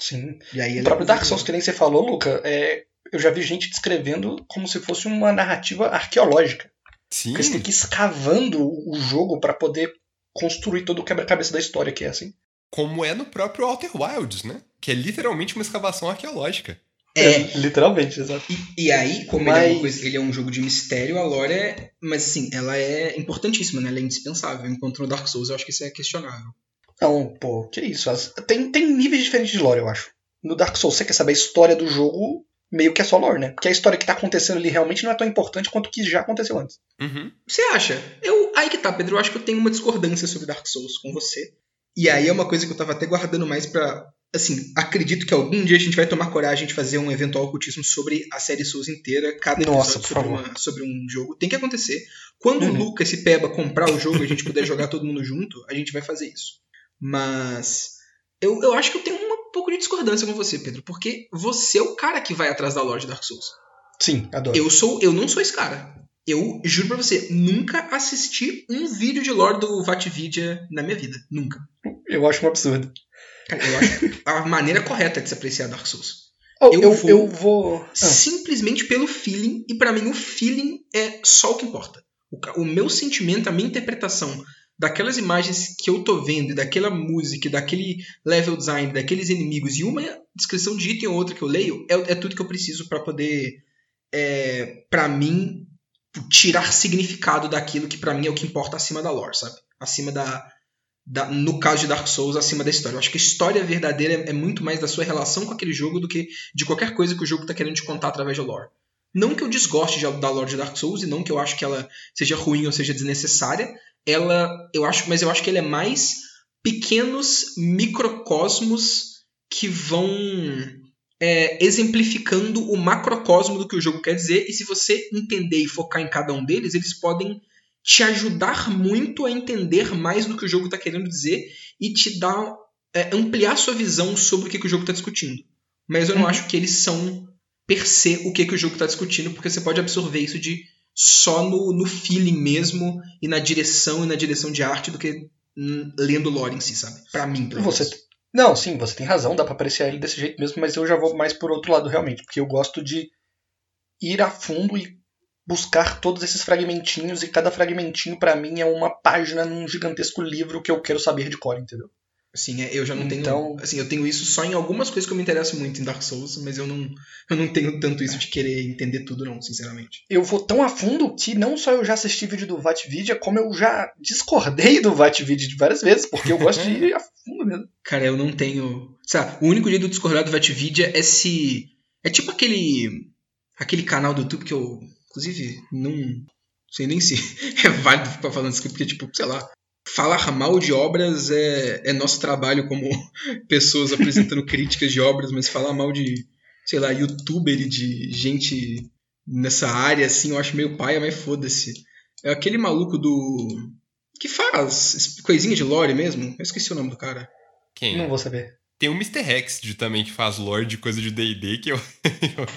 Sim. E aí o próprio Dark Souls, que nem você falou, Luca, é, eu já vi gente descrevendo como se fosse uma narrativa arqueológica. Sim. Porque você tem que ir escavando o jogo para poder construir todo o quebra-cabeça da história, que é assim. Como é no próprio Outer Wilds, né? Que é literalmente uma escavação arqueológica. É, é literalmente, exato. E, e aí, como mas... ele, é coisa, ele, é um jogo de mistério, a lore é. Mas assim, ela é importantíssima, né? Ela é indispensável. Enquanto no Dark Souls eu acho que isso é questionável. Não, pô, que isso. Tem, tem níveis diferentes de lore, eu acho. No Dark Souls, você quer saber a história do jogo, meio que é só lore, né? Porque a história que tá acontecendo ali realmente não é tão importante quanto o que já aconteceu antes. Uhum. Você acha? Eu, aí que tá, Pedro. Eu acho que eu tenho uma discordância sobre Dark Souls com você. E aí é uma coisa que eu tava até guardando mais pra. Assim, acredito que algum dia a gente vai tomar coragem de fazer um eventual ocultismo sobre a série Souls inteira, cada Nossa, sobre, uma, sobre, um jogo. Tem que acontecer. Quando uhum. o Lucas e Peba comprar o jogo e a gente puder jogar todo mundo junto, a gente vai fazer isso. Mas eu, eu acho que eu tenho um pouco de discordância com você, Pedro, porque você é o cara que vai atrás da lore de Dark Souls. Sim, adoro. Eu sou, eu não sou esse cara. Eu juro pra você, nunca assisti um vídeo de lore do Vatvidia na minha vida. Nunca. Eu acho um absurdo. Cara, eu acho a maneira correta de se apreciar Dark Souls. Oh, eu, eu, vou eu, vou ah. simplesmente pelo feeling, e para mim o feeling é só o que importa. O, o, meu sentimento, a minha interpretação daquelas imagens que eu tô vendo, daquela música, daquele level design, daqueles inimigos, e uma descrição de item ou outra que eu leio, é, é tudo que eu preciso para poder, é, para mim, tirar significado daquilo que para mim é o que importa acima da lore, sabe? Acima da, da, no caso de Dark Souls, acima da história. Eu acho que a história verdadeira é, muito mais da sua relação com aquele jogo do que de qualquer coisa que o jogo está querendo te contar através da lore. Não que eu desgoste de, da lore de Dark Souls e não que eu acho que ela seja ruim ou seja desnecessária. Ela, eu acho, mas eu acho que ela é mais pequenos microcosmos que vão é, exemplificando o macrocosmo do que o jogo quer dizer. E se você entender e focar em cada um deles, eles podem te ajudar muito a entender mais do que o jogo está querendo dizer e te dar é, ampliar sua visão sobre o que, que o jogo está discutindo. Mas eu não uhum. acho que eles são per se o que, que o jogo está discutindo, porque você pode absorver isso de só no, no feeling mesmo e na direção e na direção de arte do que hum, lendo lore em si, sabe? Para mim, pelo você Não, sim, você tem razão, dá para apreciar ele desse jeito mesmo, mas eu já vou mais por outro lado realmente, porque eu gosto de ir a fundo e buscar todos esses fragmentinhos e cada fragmentinho para mim é uma página num gigantesco livro que eu quero saber de cor, entendeu? Sim, é, eu já não então... tenho. Assim, eu tenho isso só em algumas coisas que eu me interesso muito em Dark Souls, mas eu não, eu não tenho tanto isso de querer entender tudo, não, sinceramente. Eu vou tão a fundo que não só eu já assisti vídeo do Vatvidia, como eu já discordei do Vatvidia várias vezes, porque eu gosto de ir a fundo mesmo. Cara, eu não tenho. Sabe, o único jeito de discordar do Vatvidia é se. É tipo aquele. aquele canal do YouTube que eu Inclusive, não sei nem se é válido ficar falando isso aqui, porque, tipo, sei lá, falar mal de obras é, é nosso trabalho como pessoas apresentando críticas de obras, mas falar mal de, sei lá, youtuber e de gente nessa área, assim, eu acho meio paia, mas foda-se. É aquele maluco do. que faz coisinha de lore mesmo. Eu esqueci o nome do cara. Quem? Não vou saber. Tem o Mr. Rex de, também que faz lore de coisa de DD que eu.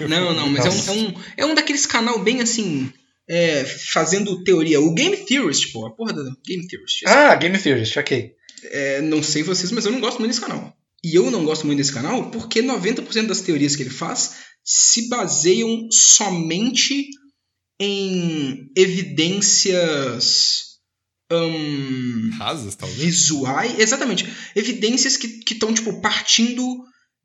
não, não, mas é um, é um, é um daqueles canal bem assim. É, fazendo teoria. O Game Theorist, pô, a porra do Game Theorist. Ah, Game Theorist, ok. É, não sei vocês, mas eu não gosto muito desse canal. E eu não gosto muito desse canal porque 90% das teorias que ele faz se baseiam somente em evidências um, rasas, talvez. Visuais, exatamente. Evidências que estão tipo partindo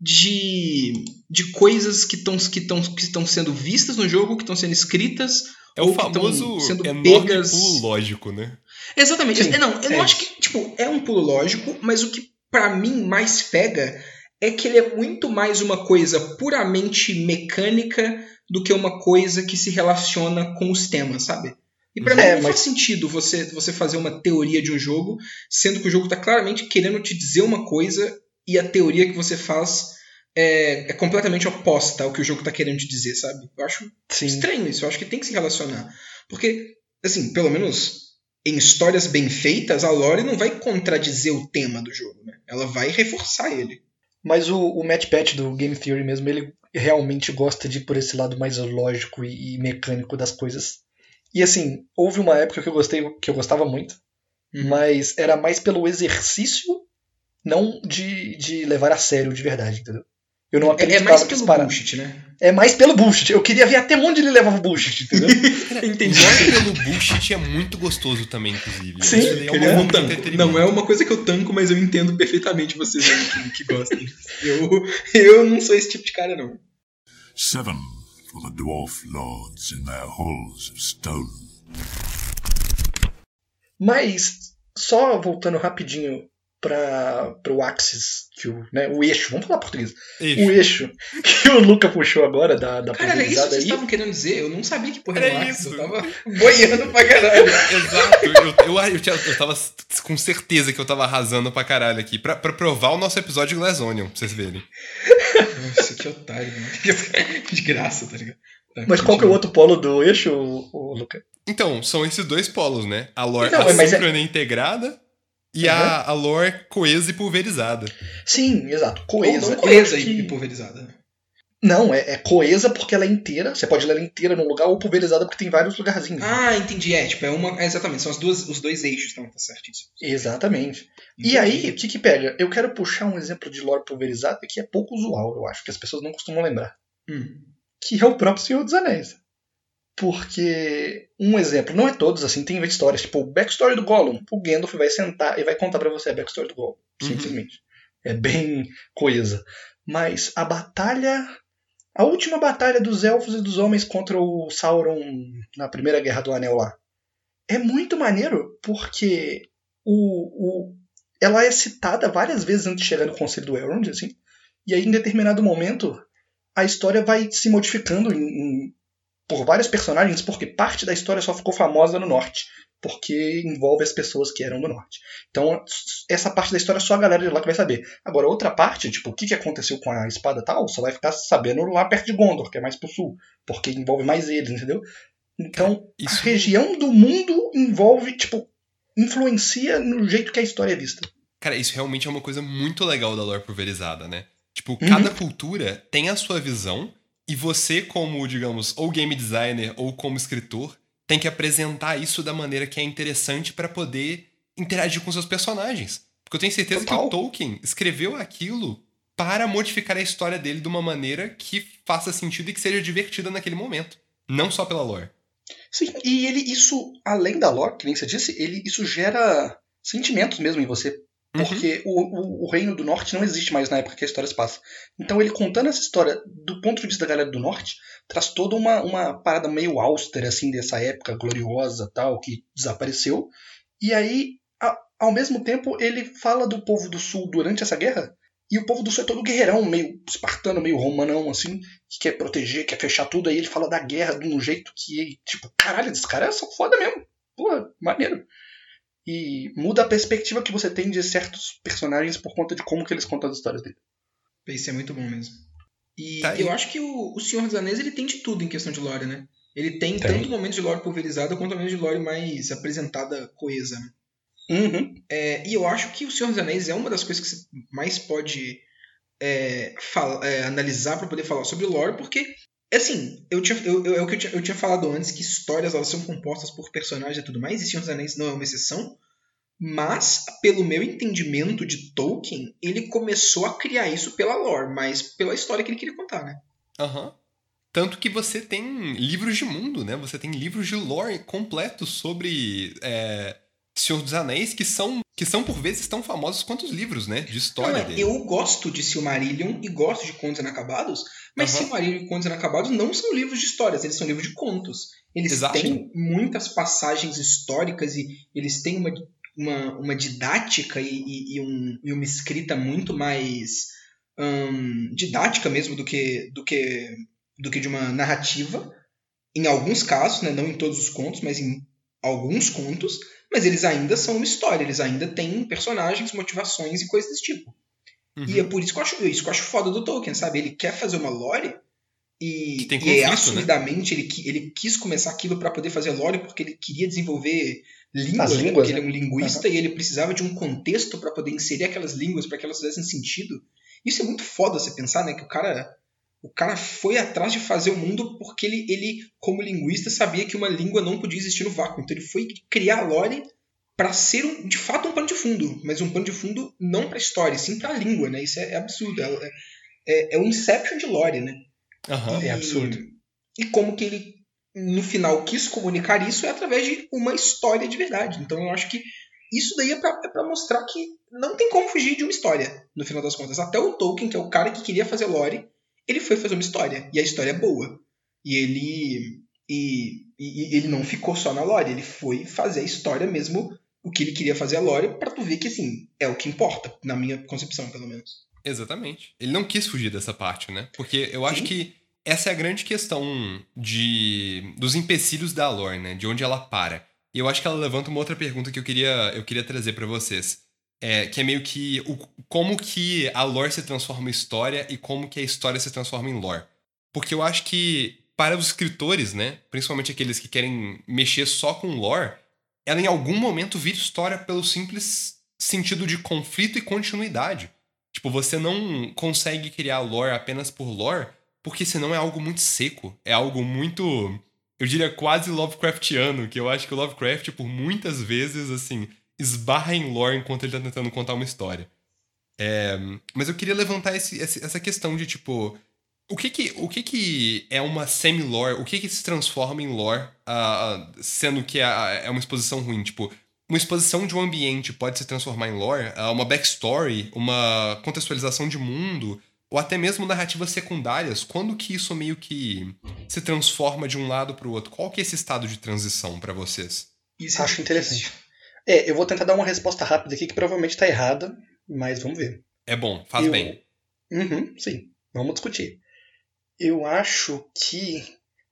de, de coisas que estão que que sendo vistas no jogo, que estão sendo escritas. É o famoso sendo enorme pegas... pulo lógico, né? Exatamente. Sim, não, eu é não acho que tipo é um pulo lógico, mas o que para mim mais pega é que ele é muito mais uma coisa puramente mecânica do que uma coisa que se relaciona com os temas, sabe? E pra É, mim não mas- faz sentido você, você fazer uma teoria de um jogo, sendo que o jogo tá claramente querendo te dizer uma coisa e a teoria que você faz é, é completamente oposta ao que o jogo tá querendo te dizer, sabe? Eu acho Sim. estranho isso, eu acho que tem que se relacionar. Porque, assim, pelo menos em histórias bem feitas, a lore não vai contradizer o tema do jogo, né? Ela vai reforçar ele. Mas o, o Matt Pat do Game Theory mesmo, ele realmente gosta de ir por esse lado mais lógico e, e mecânico das coisas. E assim, houve uma época que eu gostei, que eu gostava muito, Uhum. mas era mais pelo exercício, não de, de levar a sério de verdade, entendeu? Eu não É, é acreditava mais que pelo as para- bullshit, né? É mais pelo bullshit. Eu queria ver até onde ele levava o bullshit, entendeu? Entendi. Lore pelo bullshit é muito gostoso também, inclusive. Sim, é uma não de tanco. Não é uma coisa que eu tanco, mas eu entendo perfeitamente vocês aí que, que gostam. Eu, eu não sou esse tipo de cara, não. Seven for the dwarf lords in their halls of stone. Mas, só voltando rapidinho para o Axis, que o, né, o eixo, vamos falar português. Eixo. O eixo que o Luca puxou agora da, da Cara, era isso que vocês estavam querendo dizer? Eu não sabia que porra Era era Axis, isso. Eu tava boiando pra caralho. Exato, eu, eu, eu, tinha- eu tava com certeza que eu tava arrasando pra caralho aqui. Pra, pra provar o nosso episódio de Glass Onion, pra vocês verem. Nossa, que otário, mano. De graça, tá ligado? Tá, Mas qual que é o outro polo do eixo, o, Luca? Então, são esses dois polos, né? A lore Não, mas é- assíncrona e e a, a lore coesa e pulverizada. Sim, exato. Ou Coesa. não coesa acho e que- pulverizada. né? Não, é, é coesa porque ela é inteira. Você pode ler ela inteira num lugar ou pulverizada porque tem vários lugarzinhos. Ah, entendi. É, tipo, é uma. é, exatamente, são as duas, os dois eixos, então tá certíssimo. Exatamente. E Entendi. aí, o que que pega? Eu quero puxar um exemplo de lore pulverizada que é pouco usual, eu acho, que as pessoas não costumam lembrar. Hum. Que é o próprio Senhor dos Anéis. Porque, um exemplo, não é todos assim, tem histórias, tipo, o backstory do Gollum. O Gandalf vai sentar e vai contar pra você a backstory do Gollum, Uhum. simplesmente. É bem coesa. Mas a batalha. A última batalha dos elfos e dos homens contra o Sauron na Primeira Guerra do Anel lá. É muito maneiro, porque o, o, ela é citada várias vezes antes de chegar no Conselho do Elrond, assim. E aí, em determinado momento, a história vai se modificando em- em- por vários personagens, porque parte da história só ficou famosa no norte, porque envolve as pessoas que eram do norte. Então, essa parte da história só a galera de lá que vai saber. Agora, outra parte, tipo, o que que aconteceu com a espada tal, só vai ficar sabendo lá perto de Gondor, que é mais pro sul, porque envolve mais eles, entendeu? Então, Isso- a região do mundo envolve, tipo, influencia no jeito que a história é vista. Cara, isso realmente é uma coisa muito legal da lore pulverizada, né? Tipo, Uhum. cada cultura tem a sua visão e você, como, digamos, ou game designer ou como escritor, tem que apresentar isso da maneira que é interessante pra poder interagir com seus personagens. Porque eu tenho certeza que Total. o Tolkien escreveu aquilo para modificar a história dele de uma maneira que faça sentido e que seja divertida naquele momento. Não só pela lore. Sim, e ele, isso, além da lore, que nem você disse, ele, isso gera sentimentos mesmo em você. Uhum. Porque o, o, o Reino do Norte não existe mais na época que a história se passa. Então ele contando essa história do ponto de vista da galera do Norte, traz toda uma, uma parada meio austera, assim, dessa época gloriosa tal, que desapareceu. E aí, a- ao mesmo tempo, ele fala do povo do Sul durante essa guerra. E o povo do Sul é todo guerreirão, meio espartano, meio romanão, assim, que quer proteger, quer fechar tudo. Aí ele fala da guerra de um jeito que, tipo, caralho, esses caras são foda mesmo. Porra, maneiro. E muda a perspectiva que você tem de certos personagens por conta de como que eles contam as histórias dele. Isso é muito bom mesmo. E Tá eu acho que o, o Senhor dos Anéis ele tem de tudo em questão de lore, né? Ele tem, Tem. tanto momentos de lore pulverizada quanto momentos de lore mais apresentada coesa, né? Uhum. É, e eu acho que o Senhor dos Anéis é uma das coisas que você mais pode é, fala- é, analisar para poder falar sobre lore, porque, assim, eu tinha, eu, eu, é o que eu, tinha, eu tinha falado antes, que histórias elas são compostas por personagens e tudo mais, e Senhor dos Anéis não é uma exceção, mas, pelo meu entendimento de Tolkien, ele começou a criar isso pela lore, mas pela história que ele queria contar, né? Aham. Tanto que você tem livros de mundo, né? Você tem livros de lore completos sobre é, Senhor dos Anéis que são, que são por vezes tão famosos quanto os livros, né? De história Não, dele. eu gosto de Silmarillion e gosto de Contos Inacabados, mas Aham. Silmarillion e Contos Inacabados não são livros de histórias, eles são livros de contos. Eles Exato. têm muitas passagens históricas e eles têm uma, uma, uma didática e, e- e um- e uma escrita muito mais hum, didática mesmo do que, do, que, do que de uma narrativa. Em alguns casos, né, não em todos os contos, mas em alguns contos, mas eles ainda são uma história, eles ainda têm personagens, motivações e coisas desse tipo. Uhum. E é por isso que eu acho isso que eu acho foda do Tolkien, sabe? Ele quer fazer uma lore e, conflito, e é né? assumidamente né? ele, ele quis começar aquilo para poder fazer lore porque ele queria desenvolver línguas, línguas né? porque né? ele é um linguista uhum. e ele precisava de um contexto para poder inserir aquelas línguas para que elas fizessem sentido. Isso é muito foda você pensar, né? Que o cara o cara foi atrás de fazer o mundo porque ele, ele, como linguista, sabia que uma língua não podia existir no vácuo. Então ele foi criar a lore para ser um, de fato um pano de fundo, mas um pano de fundo não para a história, sim para a língua, né? Isso é, é absurdo. É, é, é, o Inception de lore, né? Uhum, e, é absurdo. E como que ele, no final, quis comunicar isso é através de uma história de verdade. Então eu acho que isso daí é para é mostrar que não tem como fugir de uma história, no final das contas. Até o Tolkien, que é o cara que queria fazer lore, ele foi fazer uma história. E a história é boa. E ele. E, e, e ele não ficou só na lore, ele foi fazer a história mesmo, o que ele queria fazer a lore, para tu ver que, assim, é o que importa, na minha concepção, pelo menos. Exatamente. Ele não quis fugir dessa parte, né? Porque eu acho Sim. que essa é a grande questão de dos empecilhos da lore, né? De onde ela para. E eu acho que ela levanta uma outra pergunta que eu queria, eu queria trazer para vocês. É, que é meio que o, como que a lore se transforma em história e como que a história se transforma em lore. Porque eu acho que para os escritores, né, principalmente aqueles que querem mexer só com lore, ela em algum momento vira história pelo simples sentido de conflito e continuidade. Tipo, você não consegue criar lore apenas por lore, porque senão é algo muito seco, é algo muito, eu diria quase Lovecraftiano, que eu acho que o Lovecraft por muitas vezes assim, esbarra em lore enquanto ele tá tentando contar uma história. É, mas eu queria levantar esse, essa questão de, tipo, o que que, o que, que é uma semi-lore? O que que se transforma em lore, uh, sendo que é, é uma exposição ruim? Tipo, uma exposição de um ambiente pode se transformar em lore, uh, uma backstory, uma contextualização de mundo, ou até mesmo narrativas secundárias. Quando que isso meio que se transforma de um lado para o outro? Qual que é esse estado de transição para vocês? Isso Acho interessante. É, eu vou tentar dar uma resposta rápida aqui que provavelmente está errada, mas vamos ver. É bom, faz eu... bem. Uhum, sim, vamos discutir. Eu acho que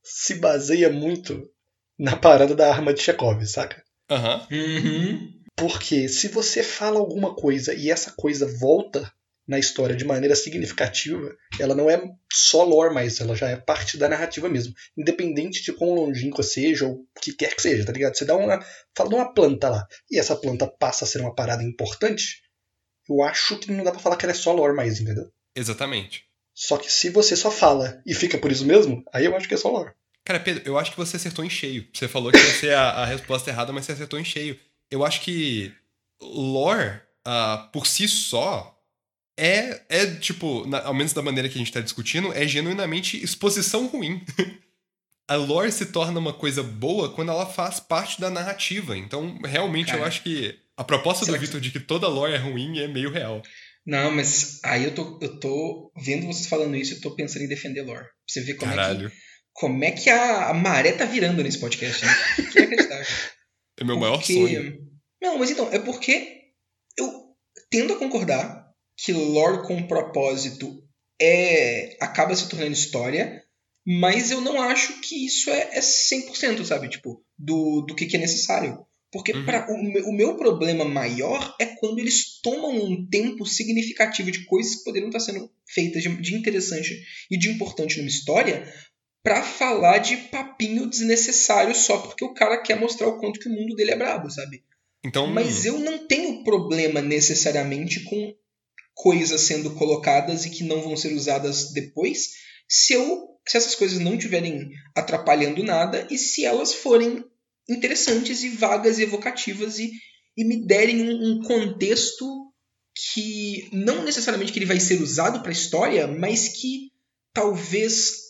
se baseia muito na parada da arma de Chekhov, saca? Aham. Uhum. Porque se você fala alguma coisa e essa coisa volta na história de maneira significativa, ela não é só lore mais, ela já é parte da narrativa mesmo. Independente de quão longínqua seja, ou o que quer que seja, tá ligado? Você dá uma. Fala de uma planta lá, e essa planta passa a ser uma parada importante, eu acho que não dá pra falar que ela é só lore mais, entendeu? Exatamente. Só que se você só fala e fica por isso mesmo, aí eu acho que é só lore. Cara, Pedro, eu acho que você acertou em cheio. Você falou que ia ser a, a resposta errada, mas você acertou em cheio. Eu acho que lore, uh, por si só, é, é tipo, na, ao menos da maneira que a gente tá discutindo, é genuinamente exposição ruim. a lore se torna uma coisa boa quando ela faz parte da narrativa. Então, realmente, Cara, eu acho que a proposta do Victor de que toda lore é ruim é meio real. Não, mas aí eu tô, eu tô vendo vocês falando isso e tô pensando em defender lore. Pra você ver como Caralho. é que, como é que a, a maré tá virando nesse podcast, né? Que inacreditável. é meu porque... maior sonho. Não, mas então, é porque eu tendo a concordar que lore com propósito é acaba se tornando história, mas eu não acho que isso é, é 100%, sabe? Tipo, do, do que, que é necessário. Porque uhum. pra, o, o, meu problema maior é quando eles tomam um tempo significativo de coisas que poderiam estar sendo feitas de, de interessante e de importante numa história para falar de papinho desnecessário só porque o cara quer mostrar o quanto que o mundo dele é brabo, sabe? Então, Mas eu não tenho problema necessariamente com coisas sendo colocadas e que não vão ser usadas depois, se eu se essas coisas não estiverem atrapalhando nada e se elas forem interessantes e vagas e evocativas e, e me derem um, um contexto que não necessariamente que ele vai ser usado para a história, mas que talvez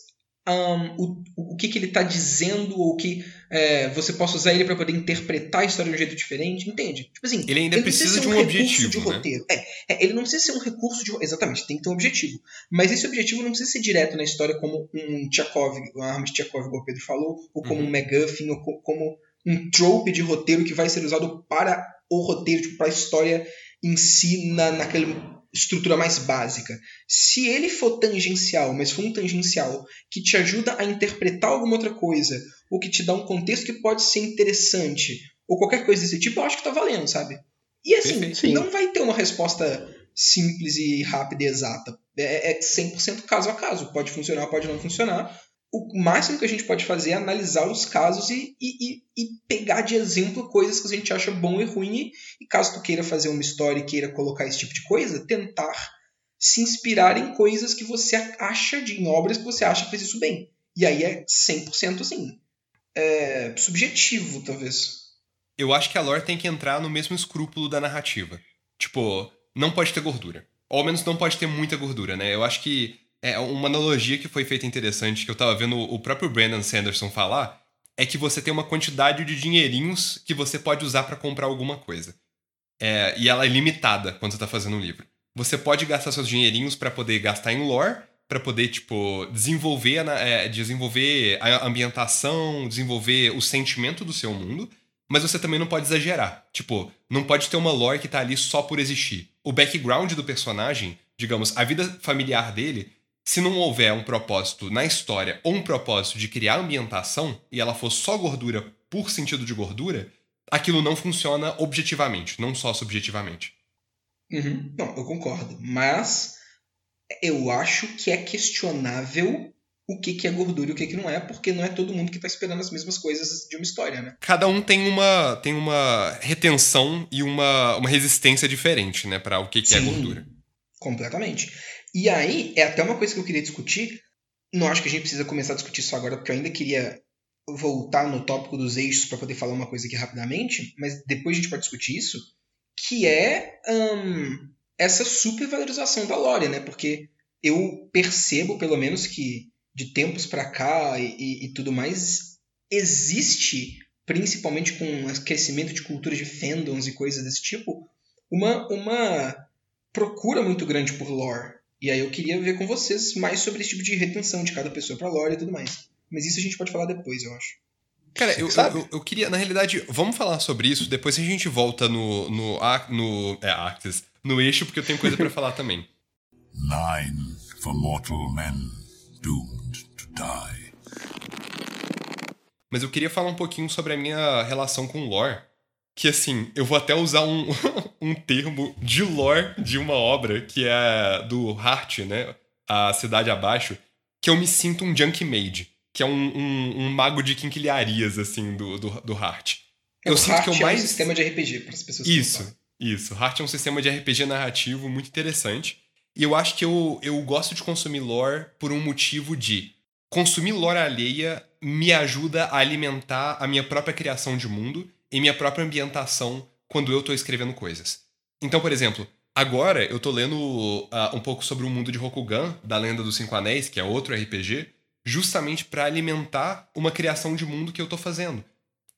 um, o, o que, que ele está dizendo ou que é, você possa usar ele para poder interpretar a história de um jeito diferente, entende? Tipo assim, ele ainda ele precisa de um, um objetivo, de né? roteiro. É, é, ele não precisa ser um recurso de exatamente, tem que ter um objetivo. Mas esse objetivo não precisa ser direto na história como um Tchakov, uma arma de Tchakov, como o Pedro falou, ou como uhum. um MacGuffin, ou co como um trope de roteiro que vai ser usado para o roteiro, tipo, para a história em si na, naquele estrutura mais básica. Se ele for tangencial, mas for um tangencial que te ajuda a interpretar alguma outra coisa, ou que te dá um contexto que pode ser interessante, ou qualquer coisa desse tipo, eu acho que tá valendo, sabe? E assim, Perfeito. não vai ter uma resposta simples e rápida e exata. É, é 100% caso a caso. Pode funcionar, pode não funcionar. O máximo que a gente pode fazer é analisar os casos e, e, e- pegar de exemplo coisas que a gente acha bom e ruim. E, e caso tu queira fazer uma história e queira colocar esse tipo de coisa, tentar se inspirar em coisas que você acha, de, em obras que você acha que fez isso bem. E aí é 100% assim. É subjetivo, talvez. Eu acho que a lore tem que entrar no mesmo escrúpulo da narrativa. Tipo, não pode ter gordura. Ou ao menos não pode ter muita gordura, né? Eu acho que é uma analogia que foi feita interessante, que eu tava vendo o próprio Brandon Sanderson falar, é que você tem uma quantidade de dinheirinhos que você pode usar pra comprar alguma coisa. É, e ela é limitada quando você tá fazendo um livro. Você pode gastar seus dinheirinhos pra poder gastar em lore, pra poder, tipo, desenvolver, é, desenvolver a ambientação, desenvolver o sentimento do seu mundo, mas você também não pode exagerar. Tipo, não pode ter uma lore que tá ali só por existir. O background do personagem, digamos, a vida familiar dele, se não houver um propósito na história ou um propósito de criar ambientação e ela for só gordura por sentido de gordura, aquilo não funciona objetivamente, não só subjetivamente. Uhum. Não, eu concordo. Mas eu acho que é questionável o que, que é gordura e o que, que não é, porque não é todo mundo que está esperando as mesmas coisas de uma história, né? Cada um tem uma, tem uma retenção e uma, uma resistência diferente, né, para o que, que é Sim. gordura. Completamente. E aí, é até uma coisa que eu queria discutir. Não acho que a gente precisa começar a discutir isso agora, porque eu ainda queria voltar no tópico dos eixos para poder falar uma coisa aqui rapidamente, mas depois a gente pode discutir isso, que é hum, essa supervalorização da lore, né? Porque eu percebo, pelo menos, que de tempos para cá e, e- e tudo mais, existe, principalmente com o crescimento de culturas de fandoms e coisas desse tipo, uma, uma procura muito grande por lore. E aí eu queria ver com vocês mais sobre esse tipo de retenção de cada pessoa pra lore e tudo mais. Mas isso a gente pode falar depois, eu acho. Cara, eu, eu, eu queria, na realidade, vamos falar sobre isso, depois a gente volta no, no, no é, Actis, no eixo, porque eu tenho coisa pra falar também. Nine for mortal men doomed to die. Mas eu queria falar um pouquinho sobre a minha relação com lore. Que assim, eu vou até usar um, um termo de lore de uma obra que é do Hart, né? A Cidade Abaixo, que eu me sinto um junk mage, que é um, um, um mago de quinquilharias, assim, do, do, do Hart. Eu o sinto que eu Heart mais. é um sistema de RPG para as pessoas Isso, sabem. isso. Heart é um sistema de RPG narrativo muito interessante. E eu acho que eu, eu gosto de consumir lore por um motivo de consumir lore alheia me ajuda a alimentar a minha própria criação de mundo e minha própria ambientação quando eu tô escrevendo coisas. Então, por exemplo, agora eu tô lendo ah, um pouco sobre o mundo de Rokugan, da Lenda dos Cinco Anéis, que é outro RPG, justamente para alimentar uma criação de mundo que eu tô fazendo.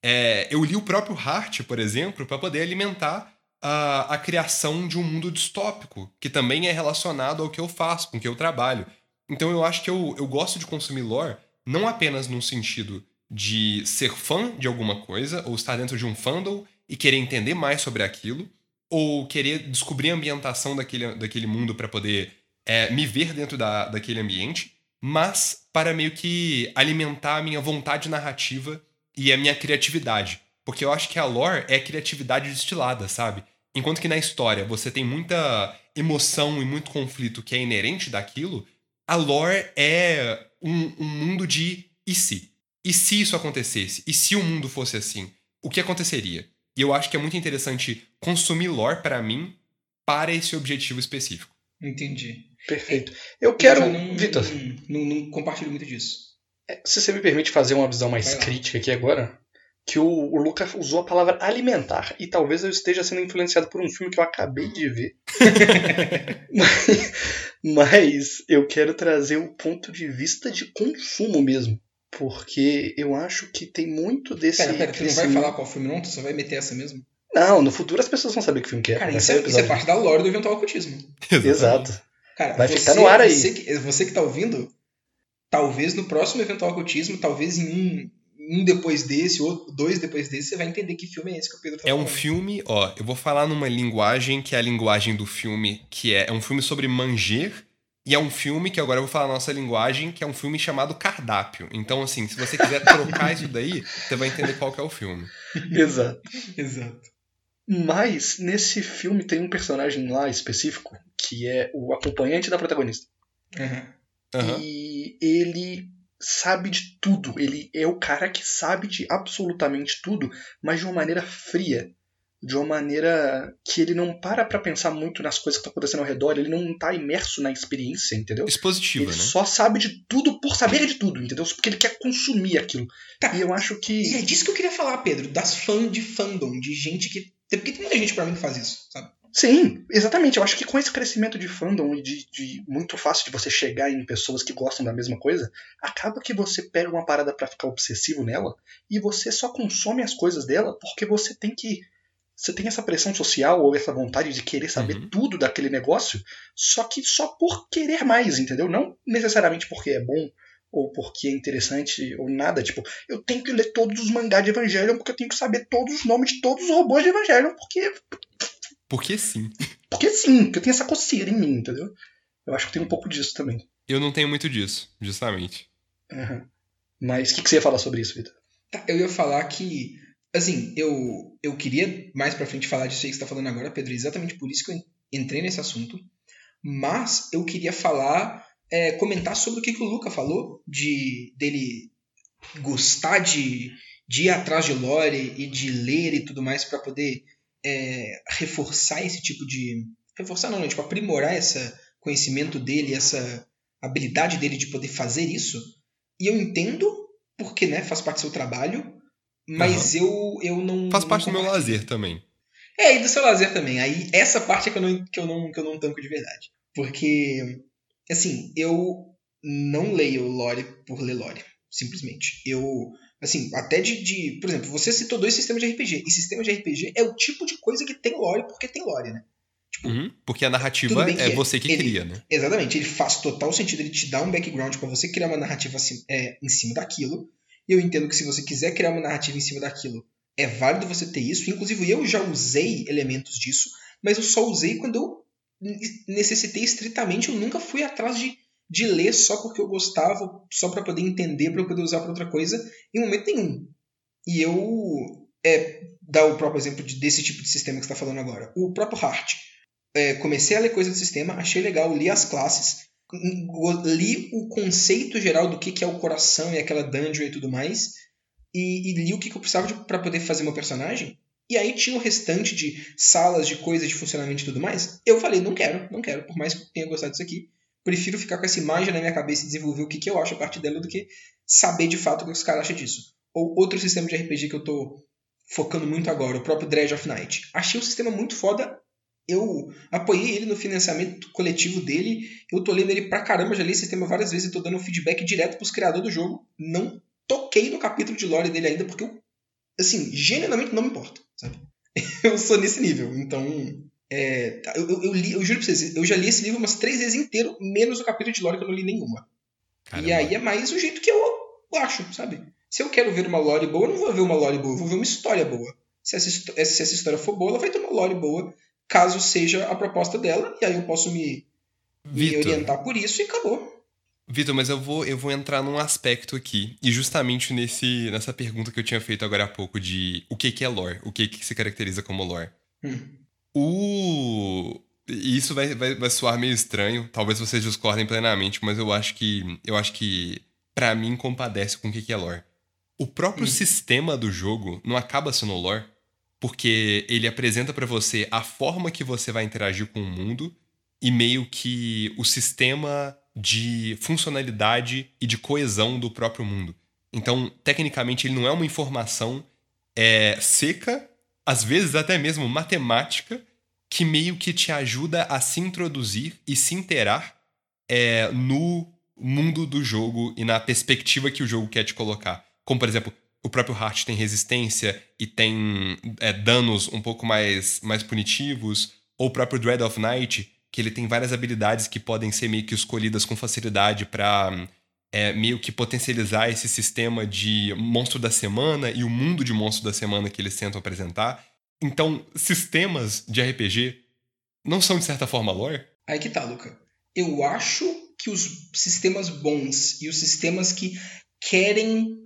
É, eu li o próprio Hart, por exemplo, para poder alimentar a, a criação de um mundo distópico, que também é relacionado ao que eu faço, com o que eu trabalho. Então eu acho que eu, eu gosto de consumir lore não apenas num sentido de ser fã de alguma coisa, ou estar dentro de um fandom e querer entender mais sobre aquilo, ou querer descobrir a ambientação daquele, daquele mundo para poder é, me ver dentro da, daquele ambiente, mas para meio que alimentar a minha vontade narrativa e a minha criatividade. Porque eu acho que a lore é criatividade destilada, sabe? Enquanto que na história você tem muita emoção e muito conflito que é inerente daquilo, a lore é um, um mundo de e se? E se isso acontecesse? E se o mundo fosse assim? O que aconteceria? E eu acho que é muito interessante consumir lore para mim para esse objetivo específico. Entendi. Perfeito. Eu quero. já não, Vitor, Não, não compartilho muito disso. se você me permite fazer uma visão mais crítica aqui agora, que o, o Luca usou a palavra alimentar, e talvez eu esteja sendo influenciado por um filme que eu acabei de ver. mas, mas eu quero trazer o ponto de vista de consumo mesmo. Porque eu acho que tem muito desse. Pera, pera, tu não vai falar qual filme não? Tu só vai meter essa mesmo? Não, no futuro as pessoas vão saber que filme que é. Cara, vai isso é, isso é parte da lore do eventual ocultismo. Exato. Cara, Vai você, ficar no ar aí. Você que, você que tá ouvindo, talvez no próximo eventual ocultismo, talvez em um, um depois desse, outro, dois depois desse, você vai entender que filme é esse que o Pedro tá É um falando. filme, ó, eu vou falar numa linguagem que é a linguagem do filme, que é, é um filme sobre manger, e é um filme que agora eu vou falar a nossa linguagem, que é um filme chamado Cardápio. Então, assim, se você quiser trocar isso daí, você vai entender qual que é o filme. Exato. Exato. Mas nesse filme tem um personagem lá específico que é o acompanhante da protagonista. Aham. Aham. E ele sabe de tudo. Ele é o cara que sabe de absolutamente tudo, mas de uma maneira fria. De uma maneira que ele não para pra pensar muito nas coisas que estão acontecendo ao redor, ele não tá imerso na experiência, entendeu? Expositiva, Ele né? só sabe de tudo por saber de tudo, entendeu? Porque ele quer consumir aquilo. Tá. E eu acho E que. é disso que eu queria falar, Pedro, das fãs de fandom, de gente que. Porque tem muita gente pra mim que faz isso, sabe? Sim, exatamente. Eu acho que com esse crescimento de fandom e de, de muito fácil de você chegar em pessoas que gostam da mesma coisa, acaba que você pega uma parada pra ficar obsessivo nela e você só consome as coisas dela porque você tem que. Você tem essa pressão social ou essa vontade de querer saber Uhum. tudo daquele negócio, só que só por querer mais, entendeu? Não necessariamente porque é bom ou porque é interessante ou nada. Tipo, eu tenho que ler todos os mangás de Evangelion porque eu tenho que saber todos os nomes de todos os robôs de Evangelion porque Porque sim. porque sim, porque eu tenho essa coceira em mim, entendeu? Eu acho que tem um pouco disso também. Eu não tenho muito disso, justamente. Aham. Mas o que, que você ia falar sobre isso, Vitor? Tá, eu ia falar que, assim, eu, eu queria mais pra frente falar disso aí que você tá falando agora, Pedro, exatamente por isso que eu entrei nesse assunto. Mas eu queria falar, é, comentar sobre o que, que o Luca falou, de dele gostar de, de ir atrás de lore e de ler e tudo mais pra poder é, reforçar esse tipo de. Reforçar não, né? Tipo, aprimorar esse conhecimento dele, essa habilidade dele de poder fazer isso. E eu entendo, porque né, faz parte do seu trabalho, mas eu, eu não. Faz não parte do meu lazer também. É, e do seu lazer também. Aí essa parte é que eu não, que eu não, que eu não tanco de verdade. Porque, assim, eu não leio lore por ler lore. Simplesmente. Eu, assim, até de, de. Por exemplo, você citou dois sistemas de RPG. E sistema de RPG é o tipo de coisa que tem lore porque tem lore, né? Uhum, Porque a narrativa que é você que ele- cria, né? Exatamente, ele faz total sentido, ele te dá um background pra você criar uma narrativa assim, é, em cima daquilo. E eu entendo que se você quiser criar uma narrativa em cima daquilo, é válido você ter isso. Inclusive, eu já usei elementos disso, mas eu só usei quando eu ne- necessitei estritamente. Eu nunca fui atrás de, de ler só porque eu gostava, só pra poder entender, eu poder usar pra outra coisa, em momento nenhum. E eu. É, dar o próprio exemplo de- desse tipo de sistema que está falando agora. O próprio Heart é, comecei a ler coisa do sistema, achei legal, li as classes, li o conceito geral do que, que é o coração e aquela dungeon e tudo mais, e, e li o que, que eu precisava para poder fazer meu personagem. E aí tinha o restante de salas, de coisas, de funcionamento e tudo mais. Eu falei, não quero, não quero, por mais que eu tenha gostado disso aqui. Prefiro ficar com essa imagem na minha cabeça e desenvolver o que, que eu acho a partir dela do que saber de fato o que os caras acham disso. Ou outro sistema de RPG que eu tô focando muito agora, o próprio Dredge of Night. Achei o sistema muito foda, eu apoiei ele no financiamento coletivo dele. Eu tô lendo ele pra caramba, já li esse sistema várias vezes e tô dando feedback direto pros criadores do jogo. Não toquei no capítulo de lore dele ainda, porque eu, assim, genuinamente não me importa, sabe? Eu sou nesse nível, então. É, tá, eu, eu, eu li, eu juro pra vocês, eu já li esse livro umas três vezes inteiro, menos o capítulo de lore que eu não li nenhuma. Caramba. E aí é mais o jeito que eu acho, sabe? Se eu quero ver uma lore boa, eu não vou ver uma lore boa, eu vou ver uma história boa. Se essa, se essa história for boa, ela vai ter uma lore boa, caso seja a proposta dela, e aí eu posso me, me orientar por isso e acabou. Vitor, mas eu vou, eu vou entrar num aspecto aqui, e justamente nesse, nessa pergunta que eu tinha feito agora há pouco de o que, que é lore, o que, que se caracteriza como lore. Hum. O. e Isso vai, vai, vai soar meio estranho, talvez vocês discordem plenamente, mas eu acho que. Eu acho que, pra mim, compadece com o que, que é lore. O próprio Hum. sistema do jogo não acaba sendo lore, porque ele apresenta pra você a forma que você vai interagir com o mundo e meio que o sistema de funcionalidade e de coesão do próprio mundo. Então, tecnicamente, ele não é uma informação é, seca, às vezes até mesmo matemática, que meio que te ajuda a se introduzir e se inteirar é, no mundo do jogo e na perspectiva que o jogo quer te colocar. Como, por exemplo, o próprio Heart tem resistência e tem é, danos um pouco mais, mais punitivos, ou o próprio Dread of Night, que ele tem várias habilidades que podem ser meio que escolhidas com facilidade pra é, meio que potencializar esse sistema de monstro da semana e o mundo de monstro da semana que eles tentam apresentar. Então, sistemas de RPG não são, de certa forma, lore? Aí que tá, Luca. Eu acho que os sistemas bons e os sistemas que querem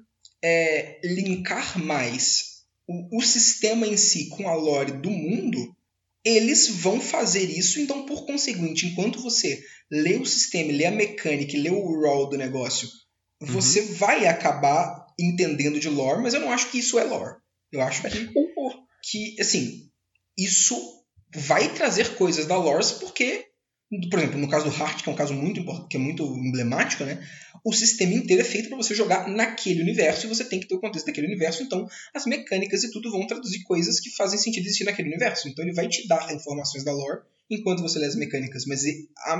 é, linkar mais o, o sistema em si com a lore do mundo, eles vão fazer isso. Então, por conseguinte, enquanto você lê o sistema, lê a mecânica, lê o role do negócio, uhum. você vai acabar entendendo de lore, mas eu não acho que isso é lore. Eu acho que, que assim, isso vai trazer coisas da lore porque por exemplo, no caso do Heart, que é um caso muito importante, que é muito emblemático, né? O sistema inteiro é feito para você jogar naquele universo e você tem que ter o contexto daquele universo, então as mecânicas e tudo vão traduzir coisas que fazem sentido existir naquele universo. Então ele vai te dar informações da lore enquanto você lê as mecânicas, mas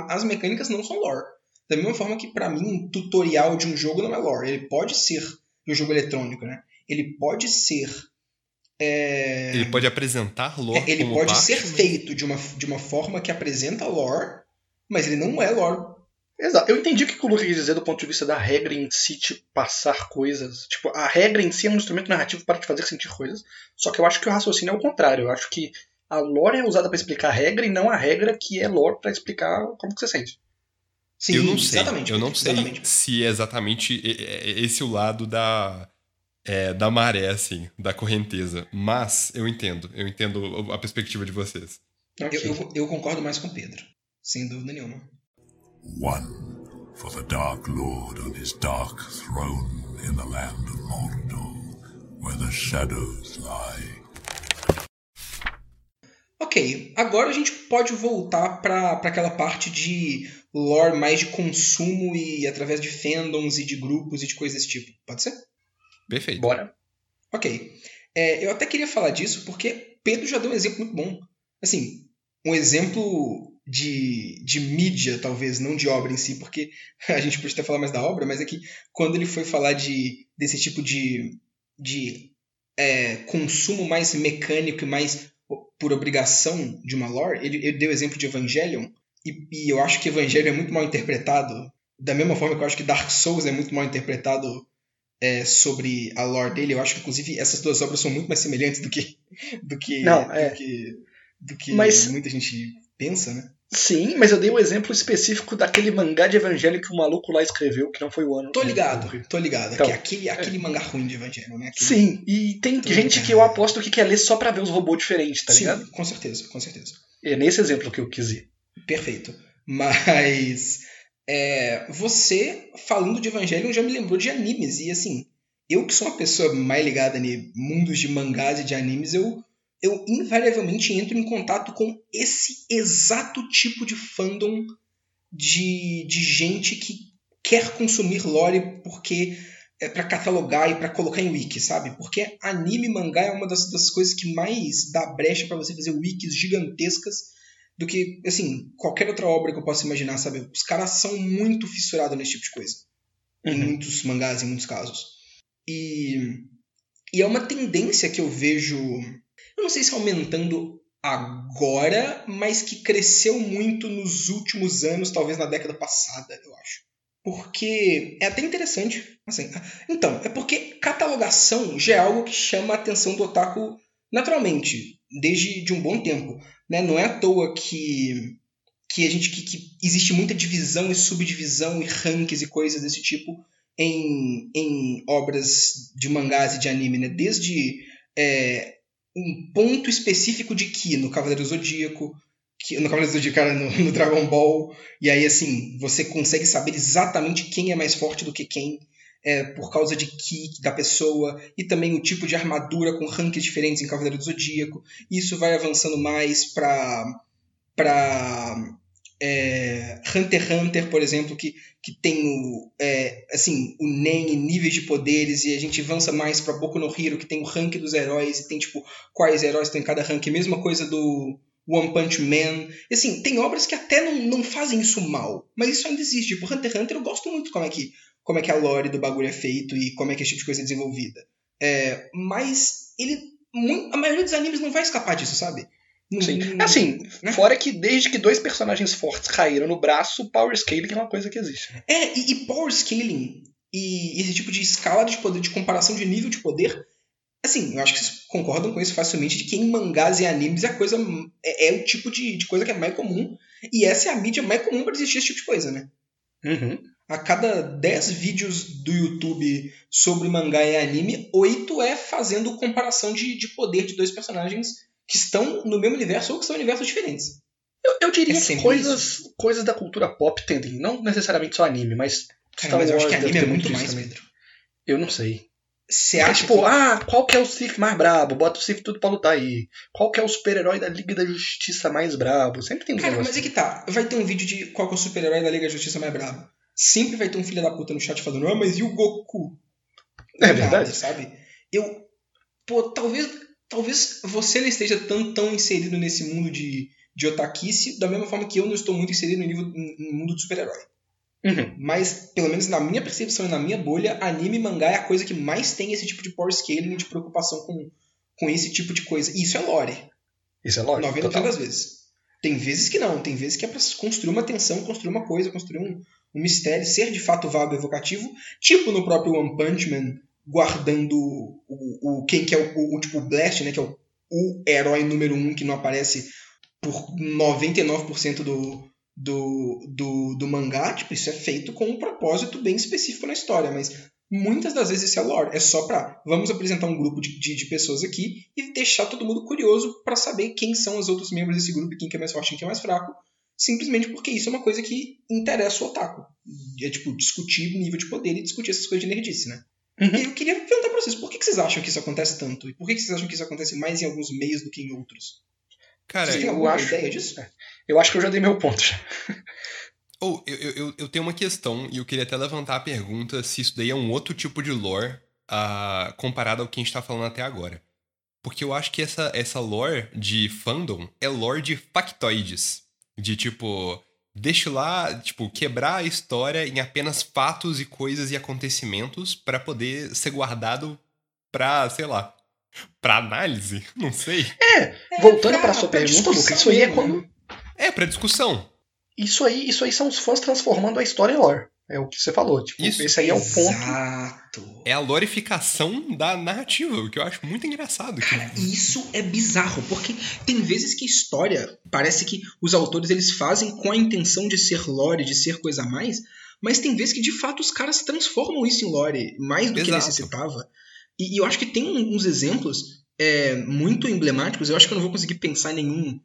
as mecânicas não são lore. Da mesma forma que para mim um tutorial de um jogo não é lore, ele pode ser de um jogo eletrônico, né? Ele pode ser é... Ele pode apresentar lore. É, ele pode parte, ser feito de uma, de uma forma que apresenta lore, mas ele não é lore. Exato. Eu entendi o que o Lucas quis dizer do ponto de vista da regra em si te passar coisas. Tipo, a regra em si é um instrumento narrativo para te fazer sentir coisas. Só que eu acho que o raciocínio é o contrário. Eu acho que a lore é usada para explicar a regra e não a regra que é lore para explicar como que você sente. Sim, eu não sei. Exatamente, eu não sei exatamente. se é exatamente esse o lado da é, da maré, assim, da correnteza. Mas eu entendo, eu entendo a perspectiva de vocês. Eu, eu, eu concordo mais com o Pedro, sem dúvida nenhuma. One for the Dark Lord on his dark throne in the land of Mordor, where the shadows lie. Ok, agora a gente pode voltar para aquela parte de lore mais de consumo e através de fandoms e de grupos e de coisas desse tipo. Pode ser? Perfeito. Bora. Ok. É, eu até queria falar disso porque Pedro já deu um exemplo muito bom. Assim, um exemplo de, de mídia, talvez, não de obra em si, porque a gente pode até falar mais da obra, mas é que quando ele foi falar de, desse tipo de, de é, consumo mais mecânico e mais por obrigação de uma lore, ele, ele deu o exemplo de Evangelion, e, e eu acho que Evangelion é muito mal interpretado, da mesma forma que eu acho que Dark Souls é muito mal interpretado é, sobre a lore dele. Eu acho que, inclusive, essas duas obras são muito mais semelhantes do que, do que, Não, é. do que, do que Mas... muita gente pensa, né? Sim, mas eu dei um exemplo específico daquele mangá de Evangelho que o maluco lá escreveu, que não foi o ano. Tô ligado, tô ligado. Então, que aquele, aquele é. mangá ruim de Evangelho, né? Aquele... Sim, e tem tô gente ligado. que eu aposto que quer ler só pra ver os robôs diferentes, tá Sim, ligado? com certeza, com certeza. É nesse exemplo que eu quis ir. Perfeito. Mas é, você, falando de Evangelho, já me lembrou de animes. E assim, eu que sou uma pessoa mais ligada em mundos de mangás e de animes, eu, eu invariavelmente entro em contato com esse exato tipo de fandom de, de gente que quer consumir lore porque é para catalogar e para colocar em wiki, sabe? Porque anime e mangá é uma das, das coisas que mais dá brecha para você fazer wikis gigantescas do que, assim, qualquer outra obra que eu possa imaginar, sabe? Os caras são muito fissurados nesse tipo de coisa. Uhum. Em muitos mangás, em muitos casos. E, e é uma tendência que eu vejo, eu não sei se aumentando agora, mas que cresceu muito nos últimos anos, talvez na década passada, eu acho. Porque é até interessante. Assim, então, é porque catalogação já é algo que chama a atenção do otaku naturalmente, desde de um bom tempo. Né? Não é à toa que, que a gente que, que existe muita divisão e subdivisão e rankings e coisas desse tipo em, em obras de mangás e de anime, né? Desde é, um ponto específico de Ki no Cavaleiro Zodíaco, que, no Cavaleiro do Zodíaco, cara, no, no, Dragon Ball, e aí, assim, você consegue saber exatamente quem é mais forte do que quem, é, por causa de Ki da pessoa, e também o tipo de armadura com rankings diferentes em Cavaleiro do Zodíaco. Isso vai avançando mais para para é, Hunter x Hunter, por exemplo, que, que tem o, é, assim, o NEM e níveis de poderes, e a gente avança mais para Boku no Hero, que tem o rank dos heróis, e tem tipo quais heróis tem em cada rank. Mesma coisa do One Punch Man. E, assim, tem obras que até não, não fazem isso mal, mas isso ainda existe. Tipo, Hunter x Hunter eu gosto muito como é que, como é que a lore do bagulho é feito e como é que esse tipo de coisa é desenvolvida. É, mas ele. A maioria dos animes não vai escapar disso, sabe? Sim. não- Assim, né? fora que desde que dois personagens fortes caíram no braço, power scaling é uma coisa que existe. É, e, e power scaling e esse tipo de escala de poder, de comparação de nível de poder, assim, eu acho que vocês concordam com isso facilmente, de que em mangás e animes é a coisa é, é o tipo de, de coisa que é mais comum, e essa é a mídia mais comum para existir esse tipo de coisa, né? Uhum. A cada 10 vídeos do YouTube sobre mangá e anime, 8 é fazendo comparação de, de poder de dois personagens que estão no mesmo universo ou que são universos diferentes. Eu, eu diria É que coisas, coisas da cultura pop tendem, não necessariamente só anime, mas Cara, Star mas eu acho que anime é muito mais, também. Pedro. Eu não sei. Você É acha tipo, que... ah, qual que é o Sith mais brabo? Bota o Sith tudo pra lutar aí. Qual que é o super-herói da Liga da Justiça mais brabo? Sempre tem um Cara, negócio. mas é que tá. Vai ter um vídeo de qual que é o super-herói da Liga da Justiça mais brabo. Sempre vai ter um filho da puta no chat falando, ah, mas e o Goku? É verdade. sabe? Eu. Pô, talvez. Talvez você não esteja tão, tão inserido nesse mundo de, de otakice, da mesma forma que eu não estou muito inserido no, nível, no mundo de super-herói. Uhum. Mas, pelo menos na minha percepção e na minha bolha, anime e mangá é a coisa que mais tem esse tipo de power scaling e de preocupação com, com esse tipo de coisa. E isso é lore. Isso é lógico. 90% total. das vezes. Tem vezes que não, tem vezes que é pra construir uma tensão, construir uma coisa, construir um, um mistério, ser de fato vago e evocativo, tipo no próprio One Punch Man, guardando o, o quem que é o, o, tipo Blast, né, que é o, o herói número um que não aparece por 99% do, do, do, do mangá, tipo, isso é feito com um propósito bem específico na história, mas muitas das vezes isso é lore, é só pra vamos apresentar um grupo de, de, de pessoas aqui e deixar todo mundo curioso pra saber quem são os outros membros desse grupo, quem que é mais forte quem que é mais fraco, simplesmente porque isso é uma coisa que interessa o otaku. É tipo, discutir nível de poder e discutir essas coisas de nerdice, né? Uhum. E eu queria perguntar pra vocês, por que, que vocês acham que isso acontece tanto? E por que, que vocês acham que isso acontece mais em alguns meios do que em outros? Cara, Vocês têm eu alguma acho- ideia disso? Eu acho que eu já dei meu ponto. já. Ou eu, eu, eu- eu tenho uma questão e eu queria até levantar a pergunta se isso daí é um outro tipo de lore ah, comparado ao que a gente tá falando até agora. Porque eu acho que essa, essa lore de fandom é lore de factoides. De tipo, deixa lá, tipo, quebrar a história em apenas fatos e coisas e acontecimentos pra poder ser guardado pra, sei lá, pra análise? Não sei. Voltando cara, pra sua pra pergunta, Luca, discussão isso aí é mesmo, quando. né? É, pra discussão. Isso aí, isso aí são os fãs transformando a história em lore. É o que você falou. Tipo, Isso. esse aí é o ponto. Exato. É a lorificação da narrativa, o que eu acho muito engraçado. que- Cara, isso é bizarro, porque tem vezes que a história parece que os autores eles fazem com a intenção de ser lore, de ser coisa a mais, mas tem vezes que de fato os caras transformam isso em lore mais do que Exato. necessitava. E, e eu acho que tem uns exemplos é, muito emblemáticos. Eu acho que eu não vou conseguir pensar em nenhum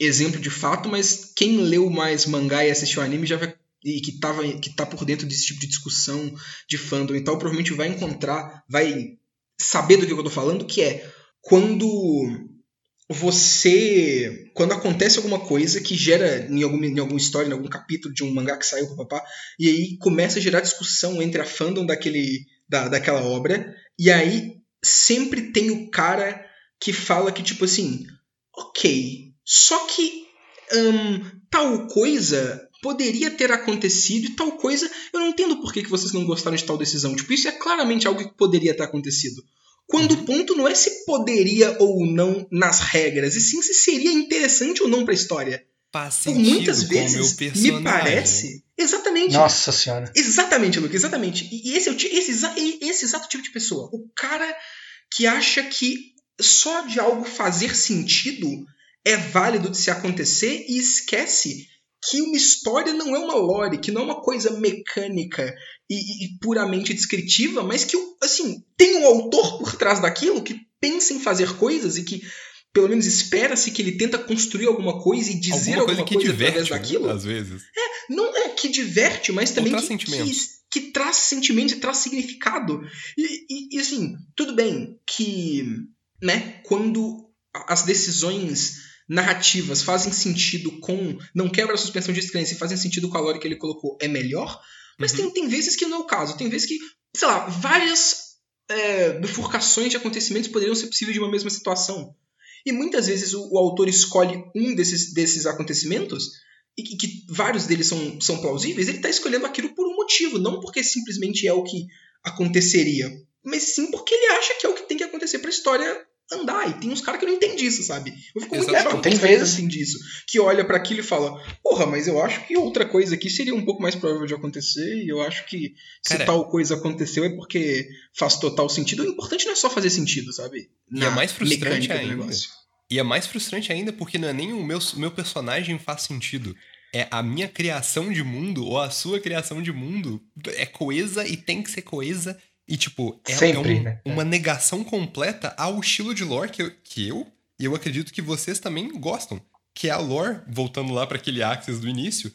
exemplo de fato, mas quem leu mais mangá e assistiu anime já vai e que, tava, que tá por dentro desse tipo de discussão de fandom e tal, provavelmente vai encontrar, vai saber do que eu tô falando, que é quando você. Quando acontece alguma coisa que gera em alguma, em alguma história, em algum capítulo de um mangá que saiu, papá, e aí começa a gerar discussão entre a fandom daquele, da, daquela obra, e aí sempre tem o cara que fala que, tipo assim, ok, só que hum, tal coisa poderia ter acontecido e tal coisa, eu não entendo por que, que vocês não gostaram de tal decisão. Tipo, isso é claramente algo que poderia ter acontecido. Quando o ponto não é se poderia ou não nas regras, e sim se seria interessante ou não pra história. Faz Por muitas vezes, me parece. Exatamente. Nossa senhora. Exatamente, Luke, exatamente. E esse, é esse, e- esse exato tipo de pessoa. O cara que acha que só de algo fazer sentido é válido de se acontecer e esquece que uma história não é uma lore, que não é uma coisa mecânica e, e- puramente descritiva, mas que, assim, tem um autor por trás daquilo que pensa em fazer coisas e que, pelo menos, espera-se que ele tenta construir alguma coisa e dizer Alguma coisa que através diverte, daquilo né, às vezes. não é que diverte, mas também traz que, sentimentos. que, que traz sentimentos e traz significado. E, e- e, assim, tudo bem que, né, quando as decisões narrativas fazem sentido com. não quebra a suspensão de descrença e fazem sentido com a lore que ele colocou, é melhor. Mas Uhum. tem, tem vezes que não é o caso. Tem vezes que, sei lá, várias é, bifurcações de acontecimentos poderiam ser possíveis de uma mesma situação. E muitas vezes o, o autor escolhe um desses, desses acontecimentos e que, que vários deles são, são plausíveis, ele está escolhendo aquilo por um motivo, não porque simplesmente é o que aconteceria, mas sim porque ele acha que é o que tem que acontecer para a história andar. E tem uns caras que não entendem isso, sabe? Eu fico muito Exato. chato Tem vezes- não entendem isso. Que olha pra aquilo e fala, porra, mas eu acho que outra coisa aqui seria um pouco mais provável de acontecer. E eu acho que se Cara- tal coisa aconteceu é porque faz total sentido. O importante não é só fazer sentido, sabe? E é mais frustrante ainda. negócio. E é mais frustrante ainda porque não é nem o meu, meu personagem faz sentido. É a minha criação de mundo ou a sua criação de mundo é coesa e tem que ser coesa. E, tipo, é, Sempre, é um- né? uma negação completa ao estilo de lore que eu, que eu e eu acredito que vocês também gostam. Que é a lore, voltando lá para aquele Axis do início,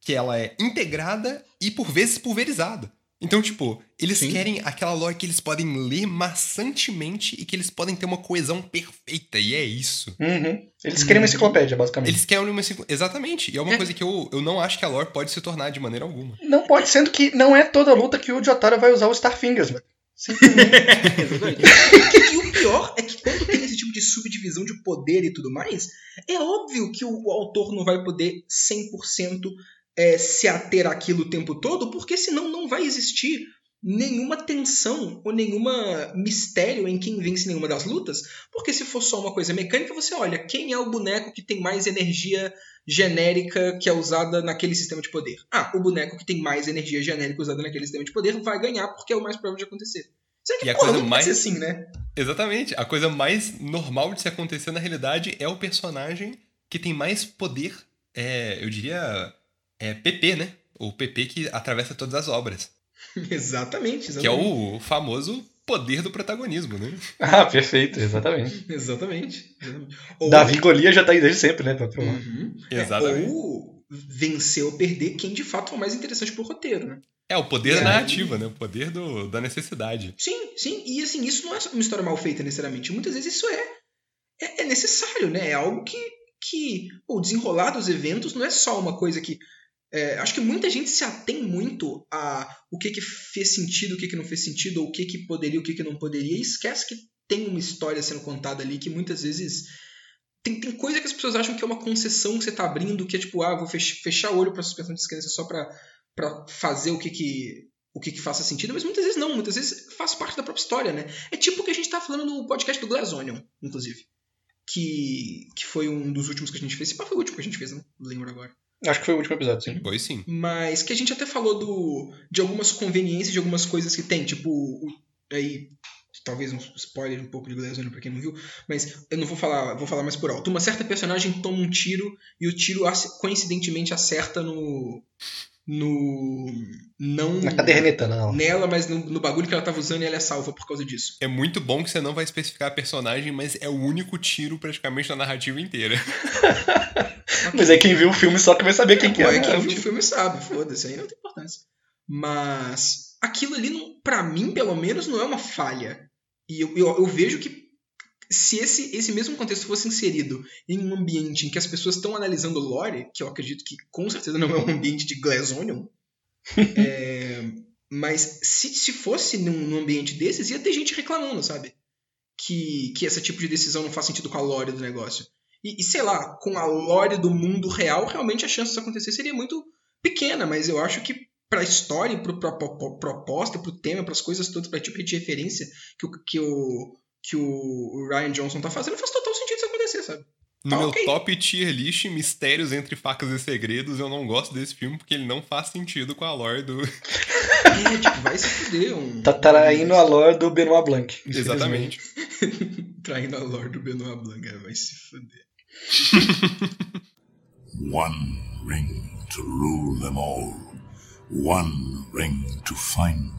que ela é integrada e por vezes pulverizada. Então, tipo, eles Sim. querem aquela lore que eles podem ler maçantemente e que eles podem ter uma coesão perfeita, e é isso. Uhum. Eles querem uma enciclopédia, basicamente. Eles querem uma. enciclo- Exatamente. E é uma É. coisa que eu, eu não acho que a lore pode se tornar de maneira alguma. Não pode, sendo que não é toda luta que o Jotaro vai usar o Starfingers, velho. Exatamente. e, e o pior é que quando tem esse tipo de subdivisão de poder e tudo mais, é óbvio que o, o autor não vai poder 100% é, se ater àquilo o tempo todo, porque senão não vai existir nenhuma tensão ou nenhuma mistério em quem vence nenhuma das lutas, porque se for só uma coisa mecânica, você olha, quem é o boneco que tem mais energia genérica que é usada naquele sistema de poder? Ah, o boneco que tem mais energia genérica usada naquele sistema de poder vai ganhar porque é o mais provável de acontecer. Sendo que, E a porra, coisa mais- pode ser assim, né? Exatamente. A coisa mais normal de se acontecer na realidade é o personagem que tem mais poder, é, eu diria, é PP, né? O PP que atravessa todas as obras. exatamente, exatamente. Que é o famoso poder do protagonismo, né? Ah, perfeito, exatamente. Exatamente. Ou- Davi Golias já tá aí desde sempre, né? Pra. Uhum. É, Exatamente. ou vencer ou perder quem de fato é o mais interessante pro roteiro, né? É o poder da É. narrativa, né? O poder do, da necessidade. Sim, sim. E assim, isso não é uma história mal feita necessariamente. Muitas vezes isso é, é, é necessário, né? É algo que, que o desenrolar dos eventos não é só uma coisa que. É, acho que muita gente se atém muito a o que, que fez sentido, o que, que não fez sentido, ou o que, que poderia, o que, que não poderia, e esquece que tem uma história sendo contada ali que muitas vezes. Tem, tem coisa que as pessoas acham que é uma concessão que você tá abrindo, que é tipo, ah, vou fech- fechar o olho pra suspensão de descrença só pra fazer o que que o que, que faça sentido, mas muitas vezes não, muitas vezes faz parte da própria história, né? É tipo o que a gente tá falando no podcast do Glass Onion, inclusive. Que, que foi um dos últimos que a gente fez. Se foi o último que a gente fez, não lembro agora. Acho que foi o último episódio, sim. Pois sim. Mas que a gente até falou do, de algumas conveniências, de algumas coisas que tem, tipo, o, aí, talvez um spoiler um pouco de Glass Onion pra quem não viu, mas eu não vou falar, vou falar mais por alto. Uma certa personagem toma um tiro e o tiro ac- coincidentemente acerta no. No. não. Na caderneta, não. nela, mas no, no bagulho que ela tava usando e ela é salva por causa disso. É muito bom que você não vai especificar a personagem, mas é o único tiro praticamente na narrativa inteira. Mas aí quem viu o filme só que vai saber quem que Pô, é. é quem né? viu o filme sabe, foda-se, aí não tem importância. Mas aquilo ali, não, pra mim, pelo menos, não é uma falha. E eu, eu, eu vejo que se esse, esse mesmo contexto fosse inserido em um ambiente em que as pessoas estão analisando lore, que eu acredito que com certeza não é um ambiente de Glass Onion, é, mas se, se fosse num, num ambiente desses, ia ter gente reclamando, sabe? Que, que esse tipo de decisão não faz sentido com a lore do negócio. E, e, sei lá, com a lore do mundo real, realmente a chance disso acontecer seria muito pequena, mas eu acho que pra história, pro, pra, pra, pra proposta, pro tema, pras coisas todas, pra tipo de referência que o, que o, que o Ryan Johnson tá fazendo, faz total sentido isso acontecer, sabe? No Tá meu ok. top tier list, Mistérios entre Facas e Segredos, eu não gosto desse filme porque ele não faz sentido com a lore do. É, tipo, vai se fuder um. Tá traindo a lore do Benoit Blanc. Exatamente. Traindo a lore do Benoit Blanc, é, vai se fuder. One ring to rule them all. One ring to find.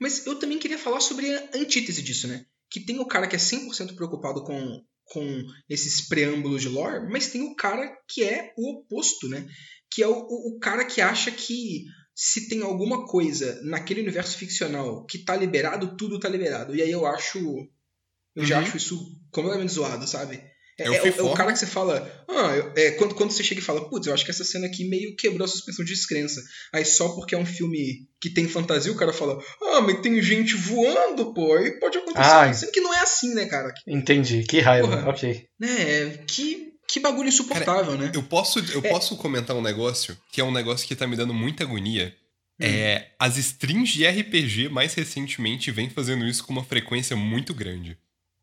Mas eu também queria falar sobre a antítese disso, né? Que tem o cara que é 100% preocupado com, com esses preâmbulos de lore, mas tem o cara que é o oposto, né? Que é o, o, o cara que acha que se tem alguma coisa naquele universo ficcional que tá liberado, tudo tá liberado. E aí eu acho. Eu já Uhum. acho isso completamente zoado, sabe? É, É o é o- é o cara que você fala. Ah, é, quando, quando você chega e fala, putz, eu acho que essa cena aqui meio quebrou a suspensão de descrença. Aí só porque é um filme que tem fantasia, o cara fala, ah, mas tem gente voando, pô, aí pode acontecer. Ah, Sendo que não é assim, né, cara? Entendi, que raiva. Porra. Ok. Né, que, que bagulho insuportável, né? Eu posso, eu É. posso comentar um negócio que é um negócio que tá me dando muita agonia. É, as strings de RPG, mais recentemente, vêm fazendo isso com uma frequência muito grande.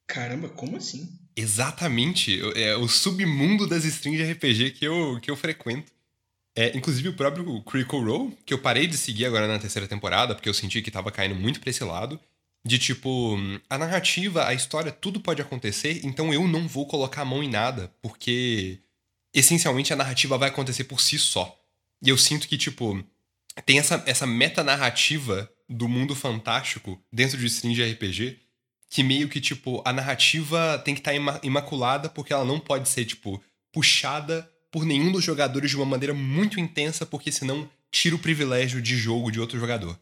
Caramba, como assim? Exatamente. É o submundo das strings de RPG que eu, que eu frequento. É, inclusive o próprio Critical Role, que eu parei de seguir agora na terceira temporada, porque eu senti que tava caindo muito pra esse lado. De tipo, a narrativa, a história, tudo pode acontecer, então eu não vou colocar a mão em nada, porque essencialmente a narrativa vai acontecer por si só. E eu sinto que, tipo, tem essa, essa meta-narrativa do mundo fantástico dentro de stream de RPG, que meio que, tipo, a narrativa tem que estar tá imaculada porque ela não pode ser, tipo, puxada por nenhum dos jogadores de uma maneira muito intensa, porque senão tira o privilégio de jogo de outro jogador.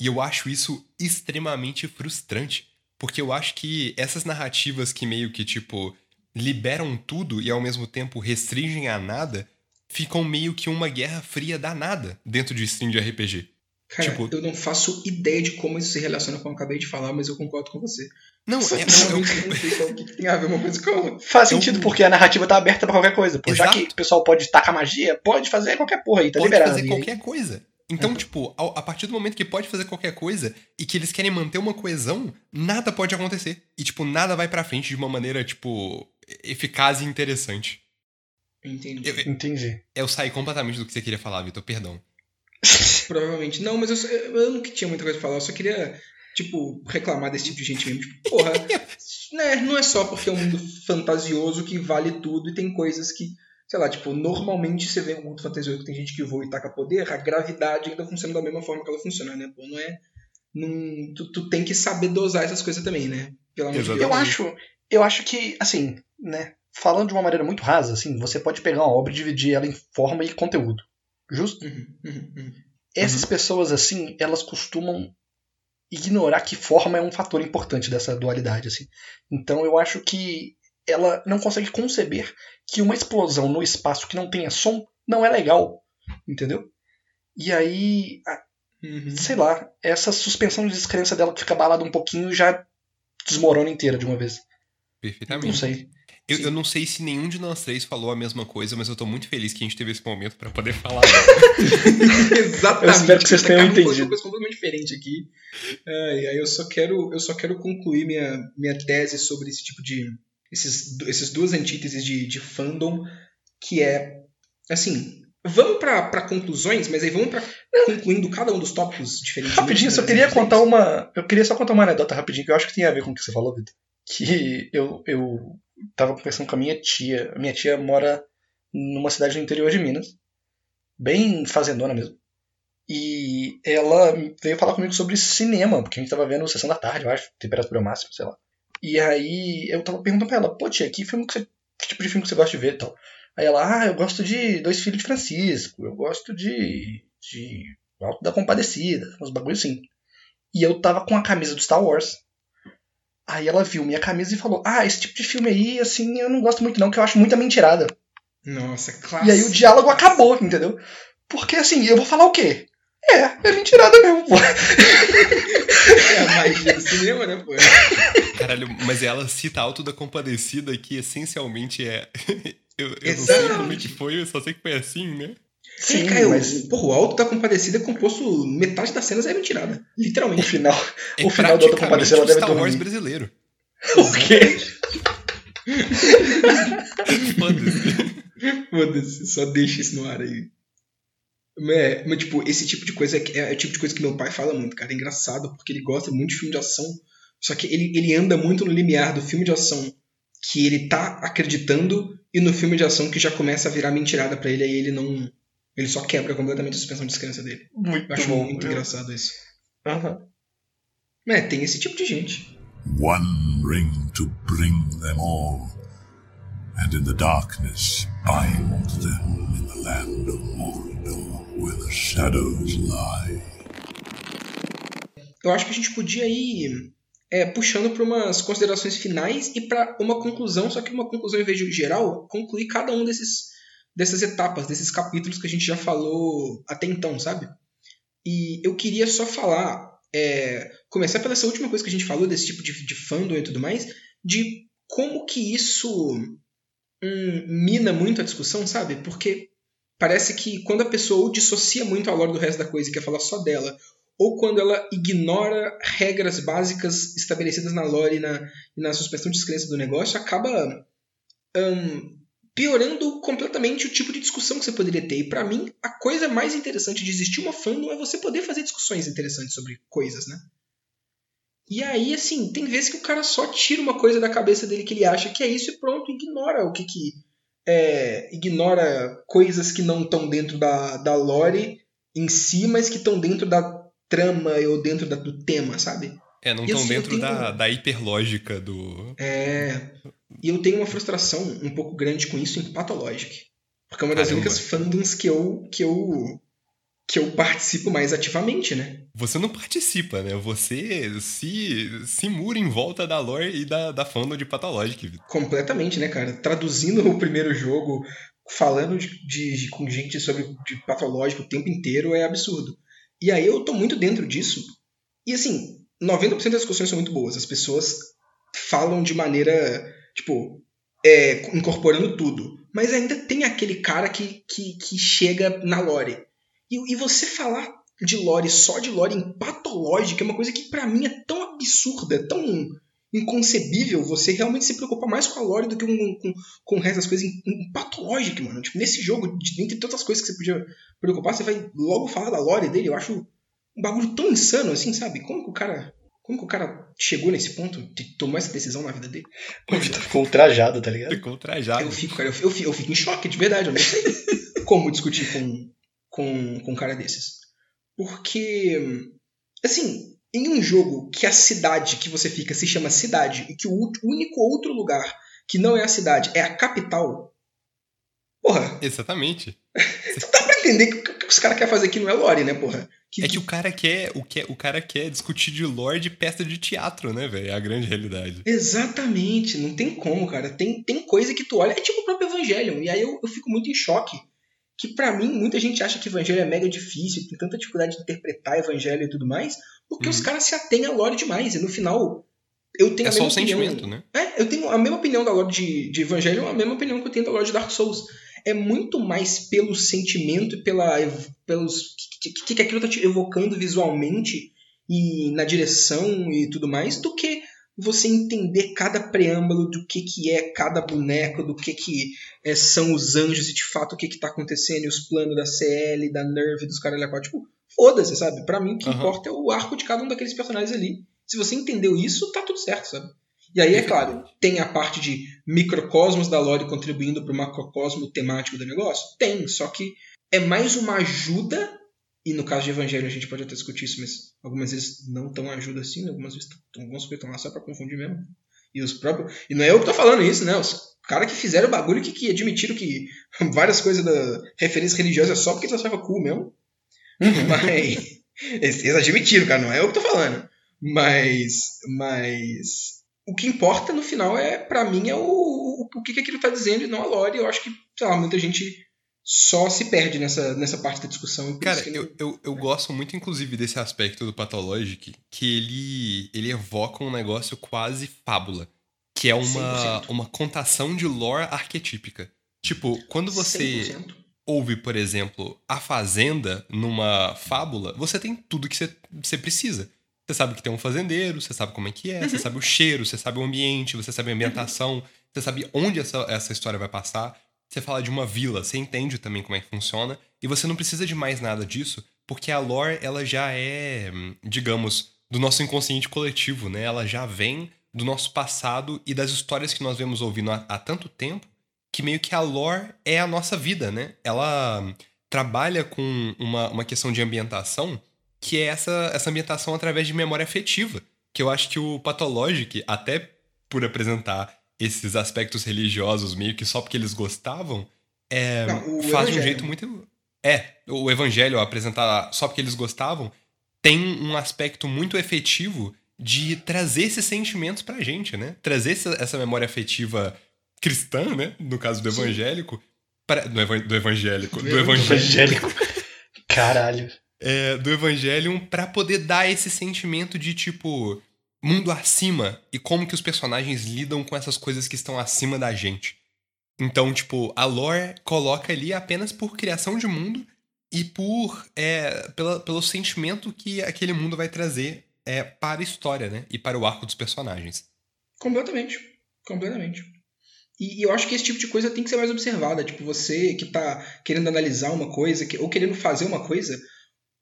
E eu acho isso extremamente frustrante, porque eu acho que essas narrativas que meio que, tipo, liberam tudo e ao mesmo tempo restringem a nada, ficam meio que uma guerra fria danada dentro de stream de RPG. Cara, tipo, eu não faço ideia de como isso se relaciona com o que eu acabei de falar, mas eu concordo com você. Não, Só é, não, eu não sei o que tem a ver uma coisa com outra. Faz sentido, porque a narrativa tá aberta pra qualquer coisa. Pô. Já que o pessoal pode tacar magia, pode fazer qualquer porra aí, tá pode liberado. Pode fazer aí. qualquer coisa. Então, uhum. tipo, a, a, partir do momento que pode fazer qualquer coisa e que eles querem manter uma coesão, nada pode acontecer. E, tipo, nada vai pra frente de uma maneira, tipo, eficaz e interessante. Entendi. Eu, Entendi. Eu saí completamente do que você queria falar, Vitor, perdão. Provavelmente. Não, mas eu, eu não tinha muita coisa pra falar, eu só queria, tipo, reclamar desse tipo de gente mesmo. Tipo, porra, né, não é só porque é um mundo fantasioso que vale tudo e tem coisas que, sei lá, tipo, normalmente você vê um mundo fantasioso que tem gente que voa e taca poder, a gravidade ainda funciona da mesma forma que ela funciona, né? Pô, não é. Não, tu, tu tem que saber dosar essas coisas também, né? Pelo amor de Deus. Eu acho, eu acho que, assim, né? Falando de uma maneira muito rasa, assim, você pode pegar uma obra e dividir ela em forma e conteúdo. Justo? Uhum, uhum, uhum. Essas uhum. pessoas, assim, elas costumam ignorar que forma é um fator importante dessa dualidade, assim. Então eu acho que ela não consegue conceber que uma explosão no espaço que não tenha som não é legal, entendeu? E aí, uhum. sei lá, essa suspensão de descrença dela que fica balada um pouquinho já desmorona inteira de uma vez. Perfeitamente. Não sei. Eu, eu, não sei se nenhum de nós três falou a mesma coisa, mas eu tô muito feliz que a gente teve esse momento para poder falar. Exatamente. Eu espero que vocês tenham entendido. Uma coisa completamente diferente aqui. Ai, aí eu só quero, eu só quero concluir minha, minha tese sobre esse tipo de esses, esses duas antíteses de, de fandom, que é assim. Vamos para conclusões, mas aí vamos para concluindo cada um dos tópicos diferentes. Rapidinho, só queria contar uma. Eu queria só contar uma anedota rapidinho que eu acho que tem a ver com o que você falou, Vitor. Que eu, eu tava conversando com a minha tia. A minha tia mora numa cidade no interior de Minas, bem fazendona mesmo. E ela veio falar comigo sobre cinema, porque a gente tava vendo Sessão da Tarde, eu acho, temperatura máxima, sei lá. E aí eu tava perguntando pra ela, pô tia, que, filme que, você, que tipo de filme que você gosta de ver e tal? Aí ela, ah, eu gosto de Dois Filhos de Francisco, eu gosto de. de Alto da Compadecida, uns bagulho assim. E eu tava com a camisa do Star Wars. Aí ela viu minha camisa e falou: Ah, esse tipo de filme aí, assim, eu não gosto muito, não, que eu acho muita mentirada. Nossa, claro. E aí o diálogo acabou, entendeu? Porque assim, eu vou falar o quê? É, é mentirada mesmo, pô. é a magia do cinema, né, pô? Caralho, mas ela cita Alto da Compadecida, que essencialmente é. eu, eu não sei como é que foi, eu só sei que foi assim, né? Sim, cara, mas... porra, o Alto da Compadecida é composto. Metade das cenas é mentirada. Literalmente. O final, é o final do Alto da Compadecida deve Star Wars brasileiro. O quê? Foda-se. Foda-se, só deixa isso no ar aí. É, mas, tipo, esse tipo de coisa é, é, o tipo de coisa que meu pai fala muito, cara. É engraçado, porque ele gosta muito de filme de ação. Só que ele, ele anda muito no limiar do filme de ação que ele tá acreditando e no filme de ação que já começa a virar mentirada para ele, aí ele não ele só quebra completamente a suspensão de descrença dele. Muito Eu acho bom, muito eu... engraçado isso. Uhum. É, tem esse tipo de gente. One ring to bring them all, and in the darkness bind them in the land of Mordor, where the shadows lie. Eu acho que a gente podia ir é, puxando para umas considerações finais e para uma conclusão, só que uma conclusão em vez de geral, concluir cada um desses dessas etapas, desses capítulos que a gente já falou até então, sabe? E eu queria só falar, é, começar pela essa última coisa que a gente falou, desse tipo de, de fandom e tudo mais, de como que isso hum, mina muito a discussão, sabe? Porque parece que quando a pessoa ou dissocia muito a lore do resto da coisa e quer falar só dela, ou quando ela ignora regras básicas estabelecidas na lore e na, e na suspensão de descrença do negócio, acaba um, piorando completamente o tipo de discussão que você poderia ter. E para mim, a coisa mais interessante de existir uma fandom é você poder fazer discussões interessantes sobre coisas, né? E aí, assim, tem vezes que o cara só tira uma coisa da cabeça dele que ele acha que é isso e pronto, ignora o que que. É, ignora coisas que não estão dentro da, da lore em si, mas que estão dentro da trama ou dentro da, do tema, sabe? É, não estão dentro tenho... da, da hiperlógica do. É. E eu tenho uma frustração um pouco grande com isso em Pathologic. Porque é uma das Caramba. únicas fandoms que eu, que eu que eu participo mais ativamente, né? Você não participa, né? Você se, se mura em volta da lore e da, da fandom de Pathologic. Completamente, né, cara? Traduzindo o primeiro jogo, falando de, de, com gente sobre de Pathologic o tempo inteiro é absurdo. E aí eu tô muito dentro disso. E assim, 90% das discussões são muito boas. As pessoas falam de maneira, tipo, é, incorporando tudo. Mas ainda tem aquele cara que, que, que chega na lore e, e você falar de lore só de lore em patológica é uma coisa que para mim é tão absurda, é tão inconcebível você realmente se preocupar mais com a lore do que com, com, com o resto das coisas em, em patológica, mano. Tipo, nesse jogo, entre tantas coisas que você podia preocupar, você vai logo falar da lore dele. Eu acho um bagulho tão insano assim, sabe? Como que o cara. Como que o cara chegou nesse ponto de tomar essa decisão na vida dele? Ficou ultrajado, tá ligado? Ficou ultrajado. Eu fico, cara, eu, eu, eu fico em choque, de verdade. Eu não sei como discutir com, com, com um cara desses. Porque, assim, em um jogo que a cidade que você fica se chama cidade e que o único outro lugar que não é a cidade é a capital. Porra. Exatamente. entender que o que os caras querem fazer aqui não é lore, né, porra? Que, é que o cara quer o, que, o cara quer discutir de lore de peça de teatro, né, velho? É a grande realidade. Exatamente, não tem como, cara. Tem, tem coisa que tu olha, é tipo o próprio Evangelion, e aí eu, eu fico muito em choque que para mim muita gente acha que evangelho é mega difícil, tem tanta dificuldade de interpretar evangelho e tudo mais, porque uhum. os caras se atêm a lore demais e no final eu tenho é a mesma só o opinião, sentimento, né? É, eu tenho a mesma opinião da lore de, de evangelho, a mesma opinião que eu tenho da lore de Dark Souls. É muito mais pelo sentimento e pela pelos que, que, aquilo tá te evocando visualmente e na direção e tudo mais do que você entender cada preâmbulo do que, que é cada boneco, do que, que é, são os anjos e de fato o que, que tá acontecendo e os planos da CL, da Nerve, dos caras lá. Tipo, foda-se, sabe? Pra mim o que uhum. importa é o arco de cada um daqueles personagens ali. Se você entendeu isso, tá tudo certo, sabe? E aí, é claro, tem a parte de microcosmos da lore contribuindo para o macrocosmo temático do negócio? Tem, só que é mais uma ajuda e no caso de Evangelho a gente pode até discutir isso, mas algumas vezes não tão ajuda assim, né? algumas vezes algumas coisas estão lá só para confundir mesmo. E os próprios. E não é eu que tô falando isso, né? Os caras que fizeram o bagulho que, que admitiram que várias coisas da referência religiosa é só porque achavam cool mesmo. Uhum. mas. Eles admitiram, cara, não é eu que tô falando. Mas. Mas. O que importa no final é, para mim, é o, o, o que, que aquilo tá dizendo e não a lore. Eu acho que, sei lá, muita gente só se perde nessa, nessa parte da discussão. Cara, eu, eu, eu gosto muito, inclusive, desse aspecto do Pathologic, que ele, ele evoca um negócio quase fábula, que é uma, uma contação de lore arquetípica. Tipo, quando você 100%. ouve, por exemplo, A Fazenda numa fábula, você tem tudo que você, você precisa. Você sabe que tem um fazendeiro, você sabe como é que é, uhum. você sabe o cheiro, você sabe o ambiente, você sabe a ambientação, uhum. você sabe onde essa, essa história vai passar. Você fala de uma vila, você entende também como é que funciona, e você não precisa de mais nada disso, porque a lore ela já é, digamos, do nosso inconsciente coletivo, né? Ela já vem do nosso passado e das histórias que nós vemos ouvindo há, há tanto tempo, que meio que a lore é a nossa vida, né? Ela trabalha com uma, uma questão de ambientação, que é essa, essa ambientação através de memória afetiva, que eu acho que o Pathologic, até por apresentar esses aspectos religiosos meio que só porque eles gostavam, é, Não, faz de um jeito muito. É, o evangelho apresentar só porque eles gostavam tem um aspecto muito efetivo de trazer esses sentimentos pra gente, né? Trazer essa, essa memória afetiva cristã, né? No caso do evangélico. Pra, do, evan, do evangélico. Do, do evangélico. Caralho. É, do Evangelion para poder dar esse sentimento de tipo mundo acima e como que os personagens lidam com essas coisas que estão acima da gente. Então, tipo, a lore coloca ali apenas por criação de mundo e por é, pela, pelo sentimento que aquele mundo vai trazer é, para a história, né? E para o arco dos personagens. Completamente. Completamente. E, e eu acho que esse tipo de coisa tem que ser mais observada. Tipo, você que tá querendo analisar uma coisa, que, ou querendo fazer uma coisa,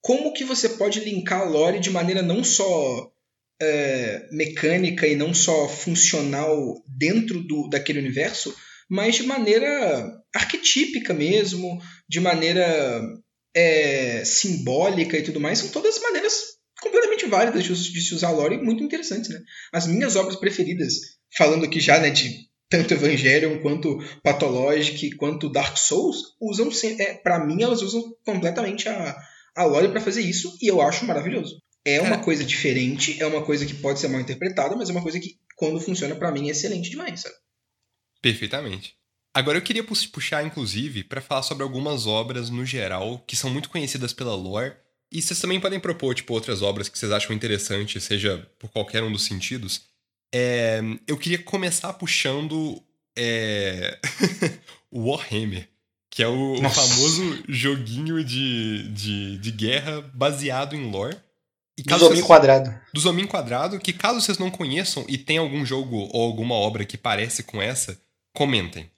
como que você pode linkar a lore de maneira não só é, mecânica e não só funcional dentro do, daquele universo, mas de maneira arquetípica mesmo, de maneira é, simbólica e tudo mais, são todas maneiras completamente válidas de, se usar lore e muito interessantes, né? As minhas obras preferidas, falando aqui já né, de tanto Evangelion quanto Pathologic quanto Dark Souls, usam é, para mim elas usam completamente a, a lore para fazer isso e eu acho maravilhoso. É uma é. coisa diferente, é uma coisa que pode ser mal interpretada, mas é uma coisa que quando funciona para mim é excelente demais, sabe? Perfeitamente. Agora eu queria puxar, inclusive, para falar sobre algumas obras no geral que são muito conhecidas pela lore. E vocês também podem propor, tipo, outras obras que vocês acham interessantes, seja por qualquer um dos sentidos. É, eu queria começar puxando é, Warhammer, que é o, o famoso joguinho de, de, de guerra baseado em lore. E do Zominho Quadrado. Do Zominho Quadrado, que caso vocês não conheçam e tem algum jogo ou alguma obra que parece com essa, comentem.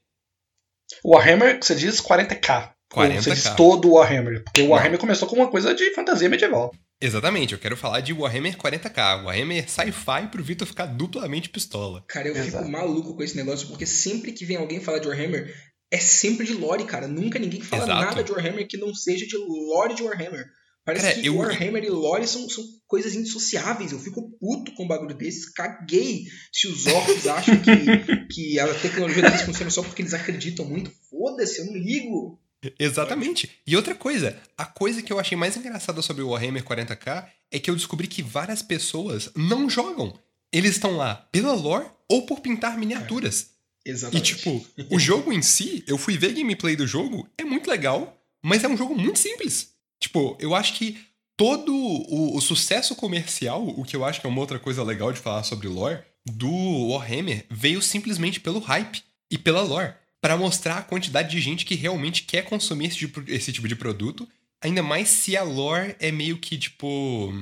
Warhammer, você diz 40k. 40k. Você diz todo o Warhammer. Porque o Warhammer começou com uma coisa de fantasia medieval. Exatamente, eu quero falar de Warhammer 40k, Warhammer sci-fi pro Vitor ficar duplamente pistola. Cara, eu Exato. fico maluco com esse negócio, porque sempre que vem alguém falar de Warhammer, é sempre de lore, cara. Nunca ninguém fala Exato. nada de Warhammer que não seja de lore de Warhammer. Parece Cara, que eu... Warhammer e Lore são, são coisas indissociáveis. Eu fico puto com um bagulho desses. Caguei se os orcs acham que, que a tecnologia deles funciona só porque eles acreditam muito. Foda-se, eu não ligo. Exatamente. E outra coisa, a coisa que eu achei mais engraçada sobre o Warhammer 40k é que eu descobri que várias pessoas não jogam. Eles estão lá pela lore ou por pintar miniaturas. É, exatamente. E tipo, o jogo em si, eu fui ver gameplay do jogo, é muito legal, mas é um jogo muito simples. Tipo, eu acho que todo o, o, sucesso comercial, o que eu acho que é uma outra coisa legal de falar sobre lore, do Warhammer veio simplesmente pelo hype e pela lore. para mostrar a quantidade de gente que realmente quer consumir esse tipo, esse tipo de produto. Ainda mais se a lore é meio que, tipo.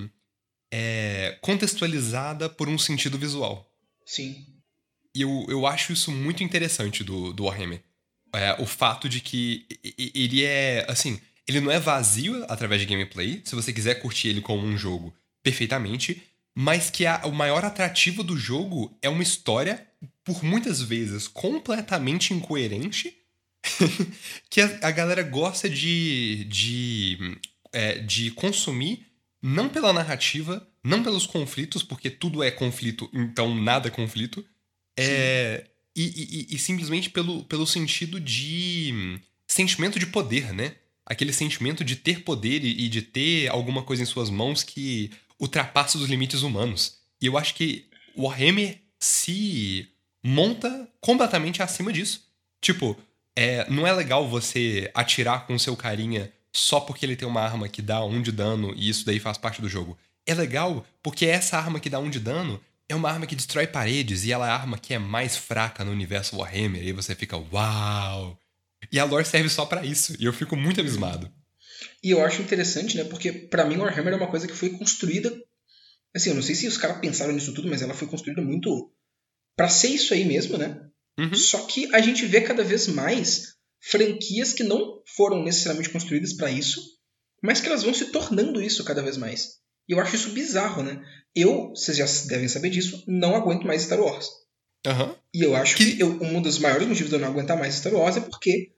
É, contextualizada por um sentido visual. Sim. E eu, eu acho isso muito interessante do, do Warhammer. É, o fato de que ele é, assim, ele não é vazio através de gameplay, se você quiser curtir ele como um jogo perfeitamente, mas que a, o maior atrativo do jogo é uma história, por muitas vezes, completamente incoerente, que a, a, galera gosta de, de, é, de consumir, não pela narrativa, não pelos conflitos, porque tudo é conflito, então nada é conflito, é, e, e, e simplesmente pelo, pelo sentido de sentimento de poder, né? aquele sentimento de ter poder e de ter alguma coisa em suas mãos que ultrapassa os limites humanos. E eu acho que o Warhammer se monta completamente acima disso. Tipo, é, não é legal você atirar com seu carinha só porque ele tem uma arma que dá um de dano e isso daí faz parte do jogo. É legal porque essa arma que dá um de dano é uma arma que destrói paredes e ela é a arma que é mais fraca no universo Warhammer. E você fica, uau! E a lore serve só para isso. E eu fico muito abismado. E eu acho interessante, né? Porque para mim Warhammer é uma coisa que foi construída. Assim, eu não sei se os caras pensaram nisso tudo, mas ela foi construída muito para ser isso aí mesmo, né? Uhum. Só que a gente vê cada vez mais franquias que não foram necessariamente construídas para isso, mas que elas vão se tornando isso cada vez mais. E eu acho isso bizarro, né? Eu, vocês já devem saber disso, não aguento mais Star Wars. Uhum. E eu acho que, que eu, um dos maiores motivos de eu não aguentar mais Star Wars é porque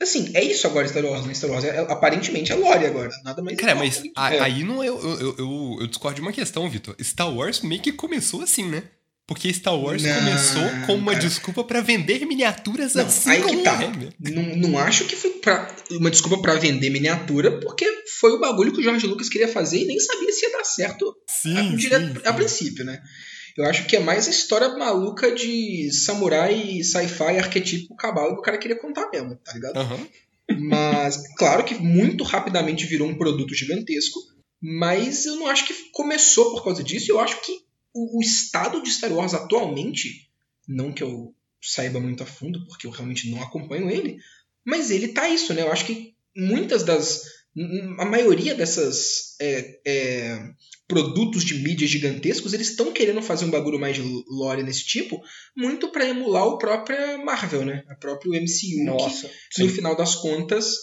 Assim, é isso agora Star Wars, né? Star Wars é, aparentemente é lore agora, nada mais. Cara, mas a, é. aí não eu, eu, eu, eu, discordo de uma questão, Vitor. Star Wars meio que começou assim, né? Porque Star Wars não, começou com uma cara. desculpa para vender miniaturas não, assim aí que tá. É, não, não acho que foi pra, uma desculpa para vender miniatura, porque foi o bagulho que o George Lucas queria fazer e nem sabia se ia dar certo sim, a, sim, a, a princípio, né? Eu acho que é mais a história maluca de samurai, sci-fi, arquetípico, cabalo que o cara queria contar mesmo, tá ligado? Uhum. Mas, claro que muito rapidamente virou um produto gigantesco, mas eu não acho que começou por causa disso. Eu acho que o, o estado de Star Wars atualmente, não que eu saiba muito a fundo, porque eu realmente não acompanho ele, mas ele tá isso, né? Eu acho que muitas das. A maioria dessas é, é, produtos de mídia gigantescos, eles estão querendo fazer um bagulho mais de lore nesse tipo, muito para emular o próprio Marvel, né? A próprio MCU. Nossa, que, no final das contas,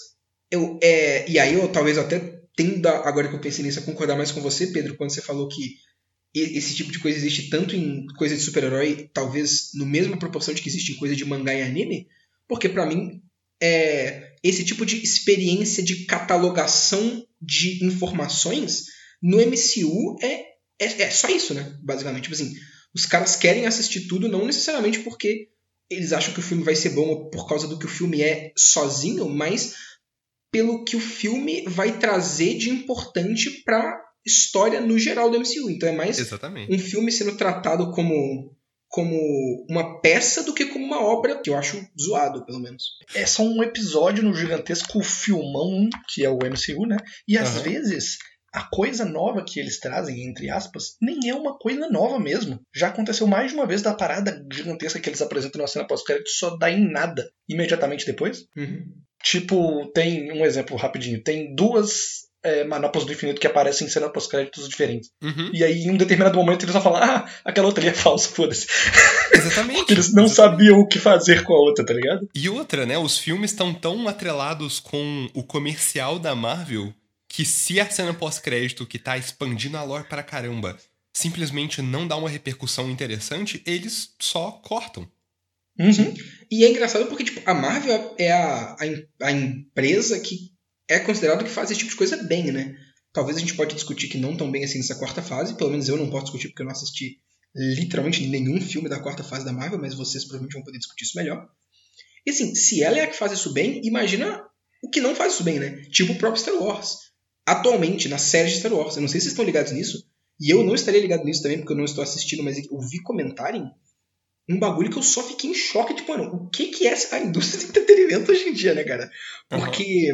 eu, é, e aí eu talvez até tenda, agora que eu pensei nisso, a concordar mais com você, Pedro, quando você falou que esse tipo de coisa existe tanto em coisa de super-herói, talvez no mesma proporção de que existe em coisa de mangá e anime, porque para mim é, esse tipo de experiência de catalogação de informações no MCU é, é, é, só isso, né? Basicamente, tipo assim, os caras querem assistir tudo não necessariamente porque eles acham que o filme vai ser bom ou por causa do que o filme é sozinho, mas pelo que o filme vai trazer de importante para história no geral do MCU. Então é mais Exatamente. um filme sendo tratado como como uma peça do que como uma obra que eu acho zoado, pelo menos. É só um episódio no gigantesco filmão que é o MCU, né? E às Aham. vezes a coisa nova que eles trazem, entre aspas, nem é uma coisa nova mesmo. Já aconteceu mais de uma vez da parada gigantesca que eles apresentam na cena pós-crédito só dá em nada imediatamente depois. Uhum. Tipo, tem um exemplo rapidinho. Tem duas é, manoplas do infinito que aparecem em cenas pós-créditos diferentes. Uhum. E aí, em um determinado momento, eles vão falar: Ah, aquela outra ali é falsa, foda-se. Exatamente. Eles não Exatamente. sabiam o que fazer com a outra, tá ligado? E outra, né? Os filmes estão tão atrelados com o comercial da Marvel que se a cena pós-crédito que tá expandindo a lore pra caramba simplesmente não dá uma repercussão interessante, eles só cortam. Uhum. E é engraçado porque tipo, a Marvel é a, a, a empresa que é considerado que faz esse tipo de coisa bem, né? Talvez a gente pode discutir que não tão bem assim nessa quarta fase, pelo menos eu não posso discutir porque eu não assisti literalmente nenhum filme da quarta fase da Marvel, mas vocês provavelmente vão poder discutir isso melhor. E assim, se ela é a que faz isso bem, imagina o que não faz isso bem, né? Tipo o próprio Star Wars. Atualmente, na série de Star Wars, eu não sei se vocês estão ligados nisso, e eu não estaria ligado nisso também porque eu não estou assistindo, mas eu vi comentarem um bagulho que eu só fiquei em choque, tipo, mano, o que que é a indústria de entretenimento hoje em dia, né, cara? Porque,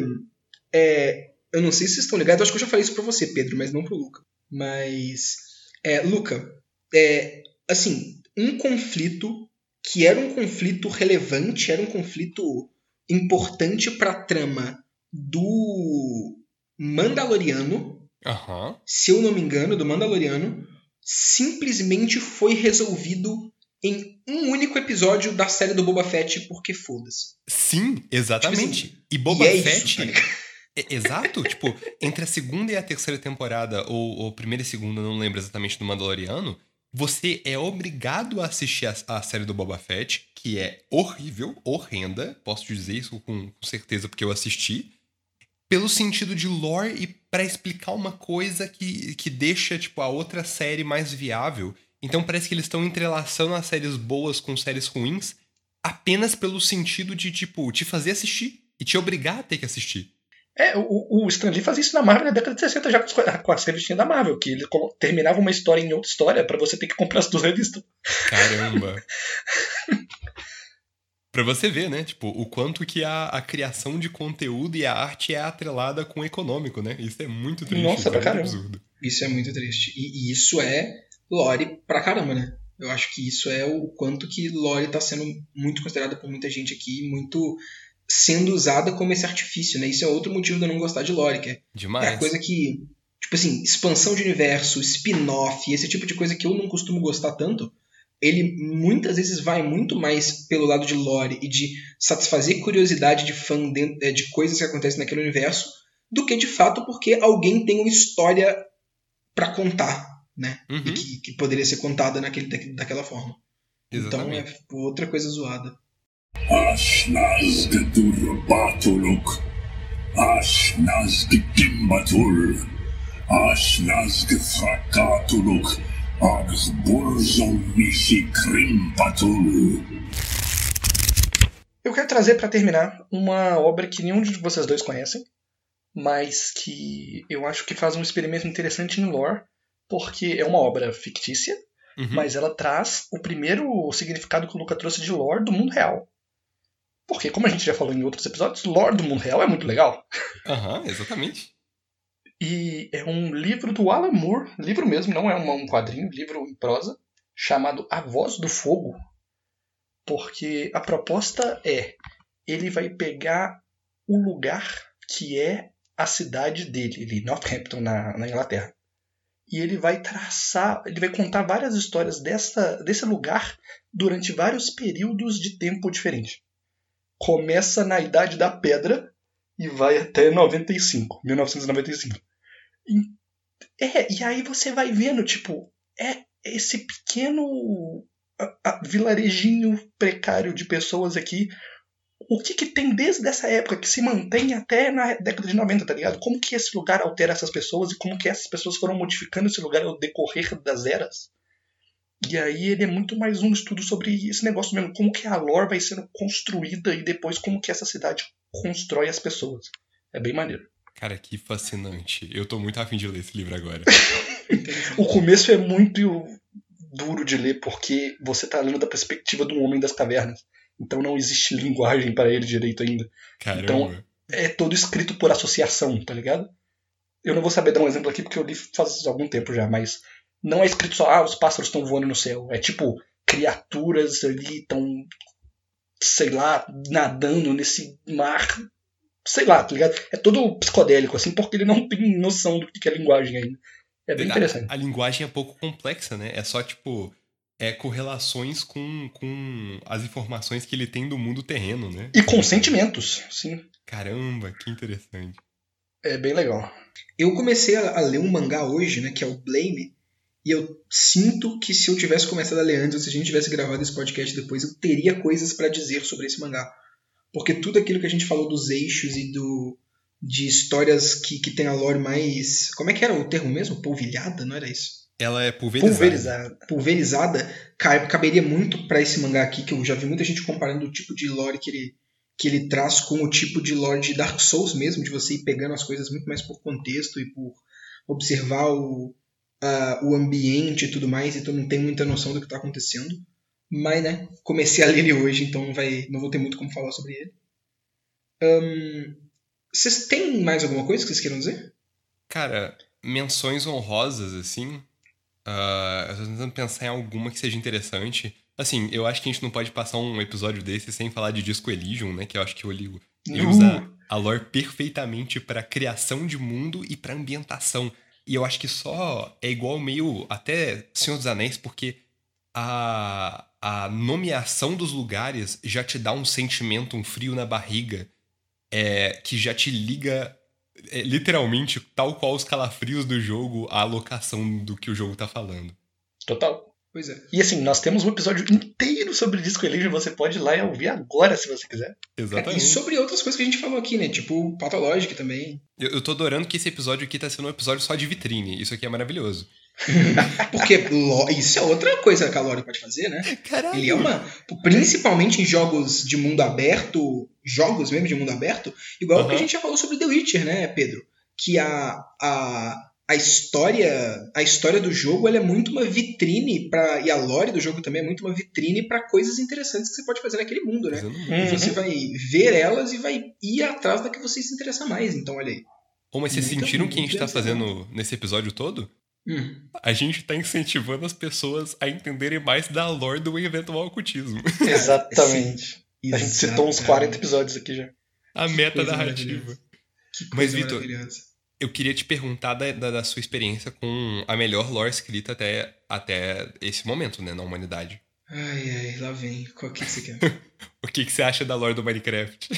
é, eu não sei se vocês estão ligados, eu acho que eu já falei isso pra você, Pedro, mas não pro Luca. Mas, é, Luca, é, assim, um conflito que era um conflito relevante, era um conflito importante pra trama do Mandaloriano, Aham. se eu não me engano, do Mandaloriano, simplesmente foi resolvido em um único episódio da série do Boba Fett, porque foda-se. Sim, exatamente. Tipo e Boba e é Fett. isso, tá? É, exato, tipo, entre a segunda e a terceira temporada, ou, ou primeira e segunda, não lembro exatamente do Mandaloriano, você é obrigado a assistir a, a série do Boba Fett, que é horrível, horrenda, posso dizer isso com, com certeza porque eu assisti, pelo sentido de lore e pra explicar uma coisa que, que deixa, tipo, a outra série mais viável. Então parece que eles estão entrelaçando as séries boas com séries ruins apenas pelo sentido de, tipo, te fazer assistir e te obrigar a ter que assistir. É, o, o Stan Lee fazia isso na Marvel na década de 60 já com as, revistinhas da Marvel, que ele terminava uma história em outra história pra você ter que comprar as duas revistas. Caramba. pra você ver, né? Tipo, o quanto que a, a criação de conteúdo e a arte é atrelada com o econômico, né? Isso é muito triste. Nossa, isso é pra muito caramba. absurdo. Isso é muito triste. E, e isso é lore pra caramba, né? Eu acho que isso é o quanto que lore tá sendo muito considerada por muita gente aqui, muito sendo usada como esse artifício, né? Isso é outro motivo de eu não gostar de lore, que é Demais. É a coisa que, tipo assim, expansão de universo, spin-off, esse tipo de coisa que eu não costumo gostar tanto, ele muitas vezes vai muito mais pelo lado de lore e de satisfazer curiosidade de fã dentro, é, de coisas que acontecem naquele universo, do que de fato porque alguém tem uma história pra contar, né? Uhum. E que, que poderia ser contada naquele, da- daquela forma. Então Exatamente. é outra coisa zoada. Gedur Batuluk. Gimbatul. Agus Burzum Misi Krimpatul. Eu quero trazer pra terminar uma obra que nenhum de vocês dois conhecem, mas que eu acho que faz um experimento interessante em lore, porque é uma obra fictícia, Uhum. mas ela traz o primeiro significado que o Luca trouxe de lore do mundo real. Porque, como a gente já falou em outros episódios, lore do mundo real é muito legal. Aham, exatamente. E é um livro do Alan Moore, livro mesmo, não é um quadrinho, livro em prosa, chamado A Voz do Fogo. Porque a proposta é: ele vai pegar o lugar que é a cidade dele, ali, Northampton, na, na Inglaterra. E ele vai traçar, ele vai contar várias histórias dessa, desse lugar durante vários períodos de tempo diferentes. Começa na Idade da Pedra e vai até 95, 1995. E, é, e aí você vai vendo, tipo, é esse pequeno a, a, vilarejinho precário de pessoas aqui o que, que tem desde essa época que se mantém até na década de 90, tá ligado? Como que esse lugar altera essas pessoas e como que essas pessoas foram modificando esse lugar ao decorrer das eras. E aí ele é muito mais um estudo sobre esse negócio mesmo, como que a lore vai sendo construída e depois como que essa cidade constrói as pessoas. É bem maneiro. Cara, que fascinante. Eu tô muito afim de ler esse livro agora. o começo é muito duro de ler porque você tá lendo da perspectiva do homem das cavernas. Então não existe linguagem para ele direito ainda. Caramba. Então é todo escrito por associação, tá ligado? Eu não vou saber dar um exemplo aqui porque eu li faz algum tempo já, mas não é escrito só, ah, os pássaros estão voando no céu. É tipo, criaturas ali estão, sei lá, nadando nesse mar. Sei lá, tá ligado? É todo psicodélico, assim, porque ele não tem noção do que é linguagem ainda. É bem a, interessante. A linguagem é pouco complexa, né? É só, tipo, é, correlações com, com as informações que ele tem do mundo terreno, né? E com sentimentos, sim. Caramba, que interessante. É bem legal. Eu comecei a, ler um mangá hoje, né, que é o Blame, e eu sinto que se eu tivesse começado a ler antes, ou se a gente tivesse gravado esse podcast depois, eu teria coisas para dizer sobre esse mangá. Porque tudo aquilo que a gente falou dos eixos e do de histórias que, que tem a lore mais. Como é que era o termo mesmo? Polvilhada, não era isso? Ela é pulverizada. Pulverizada, pulverizada caberia muito para esse mangá aqui, que eu já vi muita gente comparando o tipo de lore que ele, que ele traz com o tipo de lore de Dark Souls mesmo, de você ir pegando as coisas muito mais por contexto e por observar o, uh, o ambiente e tudo mais, então não tem muita noção do que está acontecendo. Mas, né, comecei a ler ele hoje, então não, vai, não vou ter muito como falar sobre ele. Um, vocês têm mais alguma coisa que vocês queiram dizer? Cara, menções honrosas, assim, Uh, eu tô tentando pensar em alguma que seja interessante. Assim, eu acho que a gente não pode passar um episódio desse sem falar de Disco Elysium, né? Que eu acho que o ele usa a lore perfeitamente para criação de mundo e para ambientação. E eu acho que só é igual meio até Senhor dos Anéis, porque a, a nomeação dos lugares já te dá um sentimento, um frio na barriga, é, que já te liga é literalmente, tal qual os calafrios do jogo, a alocação do que o jogo tá falando. Total. Pois é. E assim, nós temos um episódio inteiro sobre Disco Elysium, você pode ir lá e ouvir agora se você quiser. Exatamente. É, e sobre outras coisas que a gente falou aqui, né? Tipo Pathologic também. Eu, eu tô adorando que esse episódio aqui tá sendo um episódio só de vitrine. Isso aqui é maravilhoso. Porque isso é outra coisa que a Lore pode fazer, né? Caralho. Ele é uma. Principalmente em jogos de mundo aberto, jogos mesmo de mundo aberto, igual uhum. que a gente já falou sobre The Witcher, né, Pedro? Que a, a, a história a história do jogo ela é muito uma vitrine para e a lore do jogo também é muito uma vitrine para coisas interessantes que você pode fazer naquele mundo, né? Uhum. E você vai ver elas e vai ir atrás da que você se interessa mais. Então, olha aí. Ô, mas vocês sentiram o que a gente tá fazendo nesse episódio todo? Hum. A gente tá incentivando as pessoas a entenderem mais da lore do eventual ocultismo. Exatamente. a gente citou uns 40 episódios aqui já. A que meta narrativa. Mas, Vitor, eu queria te perguntar da, da, da, sua experiência com a melhor lore escrita até, até esse momento, né, na humanidade. Ai, ai, lá vem. Qual que você quer? o que, que você acha da lore do Minecraft?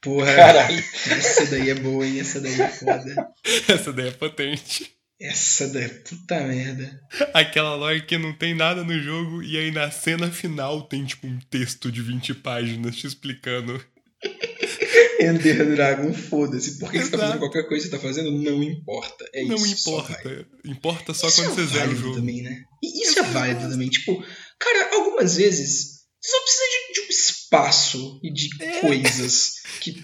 Porra, Caralho. essa daí é boa, hein? Essa daí é foda. essa daí é potente. Essa da puta merda. Aquela lore que não tem nada no jogo e aí na cena final tem tipo um texto de 20 páginas te explicando. Ender Dragon, foda-se. Por que você tá fazendo qualquer coisa que você tá fazendo? Não importa. É não isso. Não importa. Só importa só isso quando é você zera o jogo. também, né? E isso é válido também. Tipo, cara, algumas vezes você só precisa de, de um espaço e de é. coisas que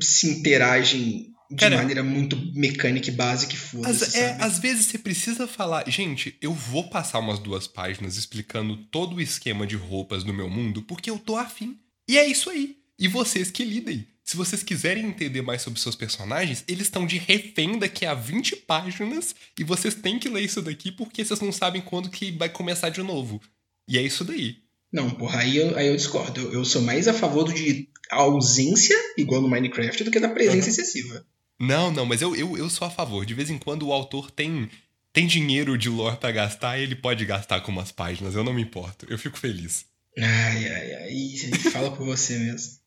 se interagem de Cara, maneira muito mecânica e básica e foda às, é, às vezes você precisa falar, gente, eu vou passar umas duas páginas explicando todo o esquema de roupas do meu mundo porque eu tô afim. E é isso aí. E vocês que lidem. Se vocês quiserem entender mais sobre seus personagens, eles estão de refém daqui a 20 páginas e vocês têm que ler isso daqui porque vocês não sabem quando que vai começar de novo. E é isso daí. Não, porra, aí eu, aí eu discordo. Eu, eu sou mais a favor de ausência, igual no Minecraft, do que da presença excessiva. Não, não, mas eu, eu, eu sou a favor. De vez em quando o autor tem, tem dinheiro de lore pra gastar, ele pode gastar com umas páginas. Eu não me importo. Eu fico feliz. Ai, ai, ai. Fala por você mesmo.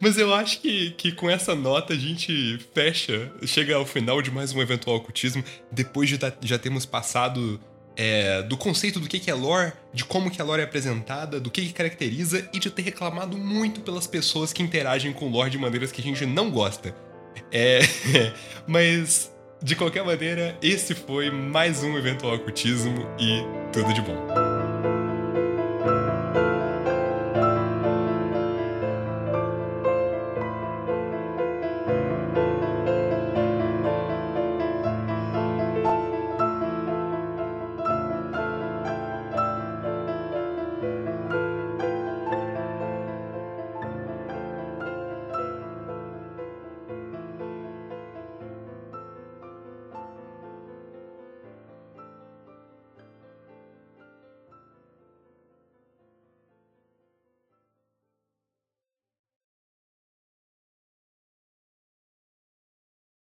Mas eu acho que, que com essa nota a gente fecha, chega ao final de mais um eventual ocultismo, depois de já termos passado é, do conceito do que, que é lore, de como que a lore é apresentada, do que, que caracteriza e de ter reclamado muito pelas pessoas que interagem com lore de maneiras que a gente não gosta. É, mas, de qualquer maneira, esse foi mais um eventual ocultismo e tudo de bom.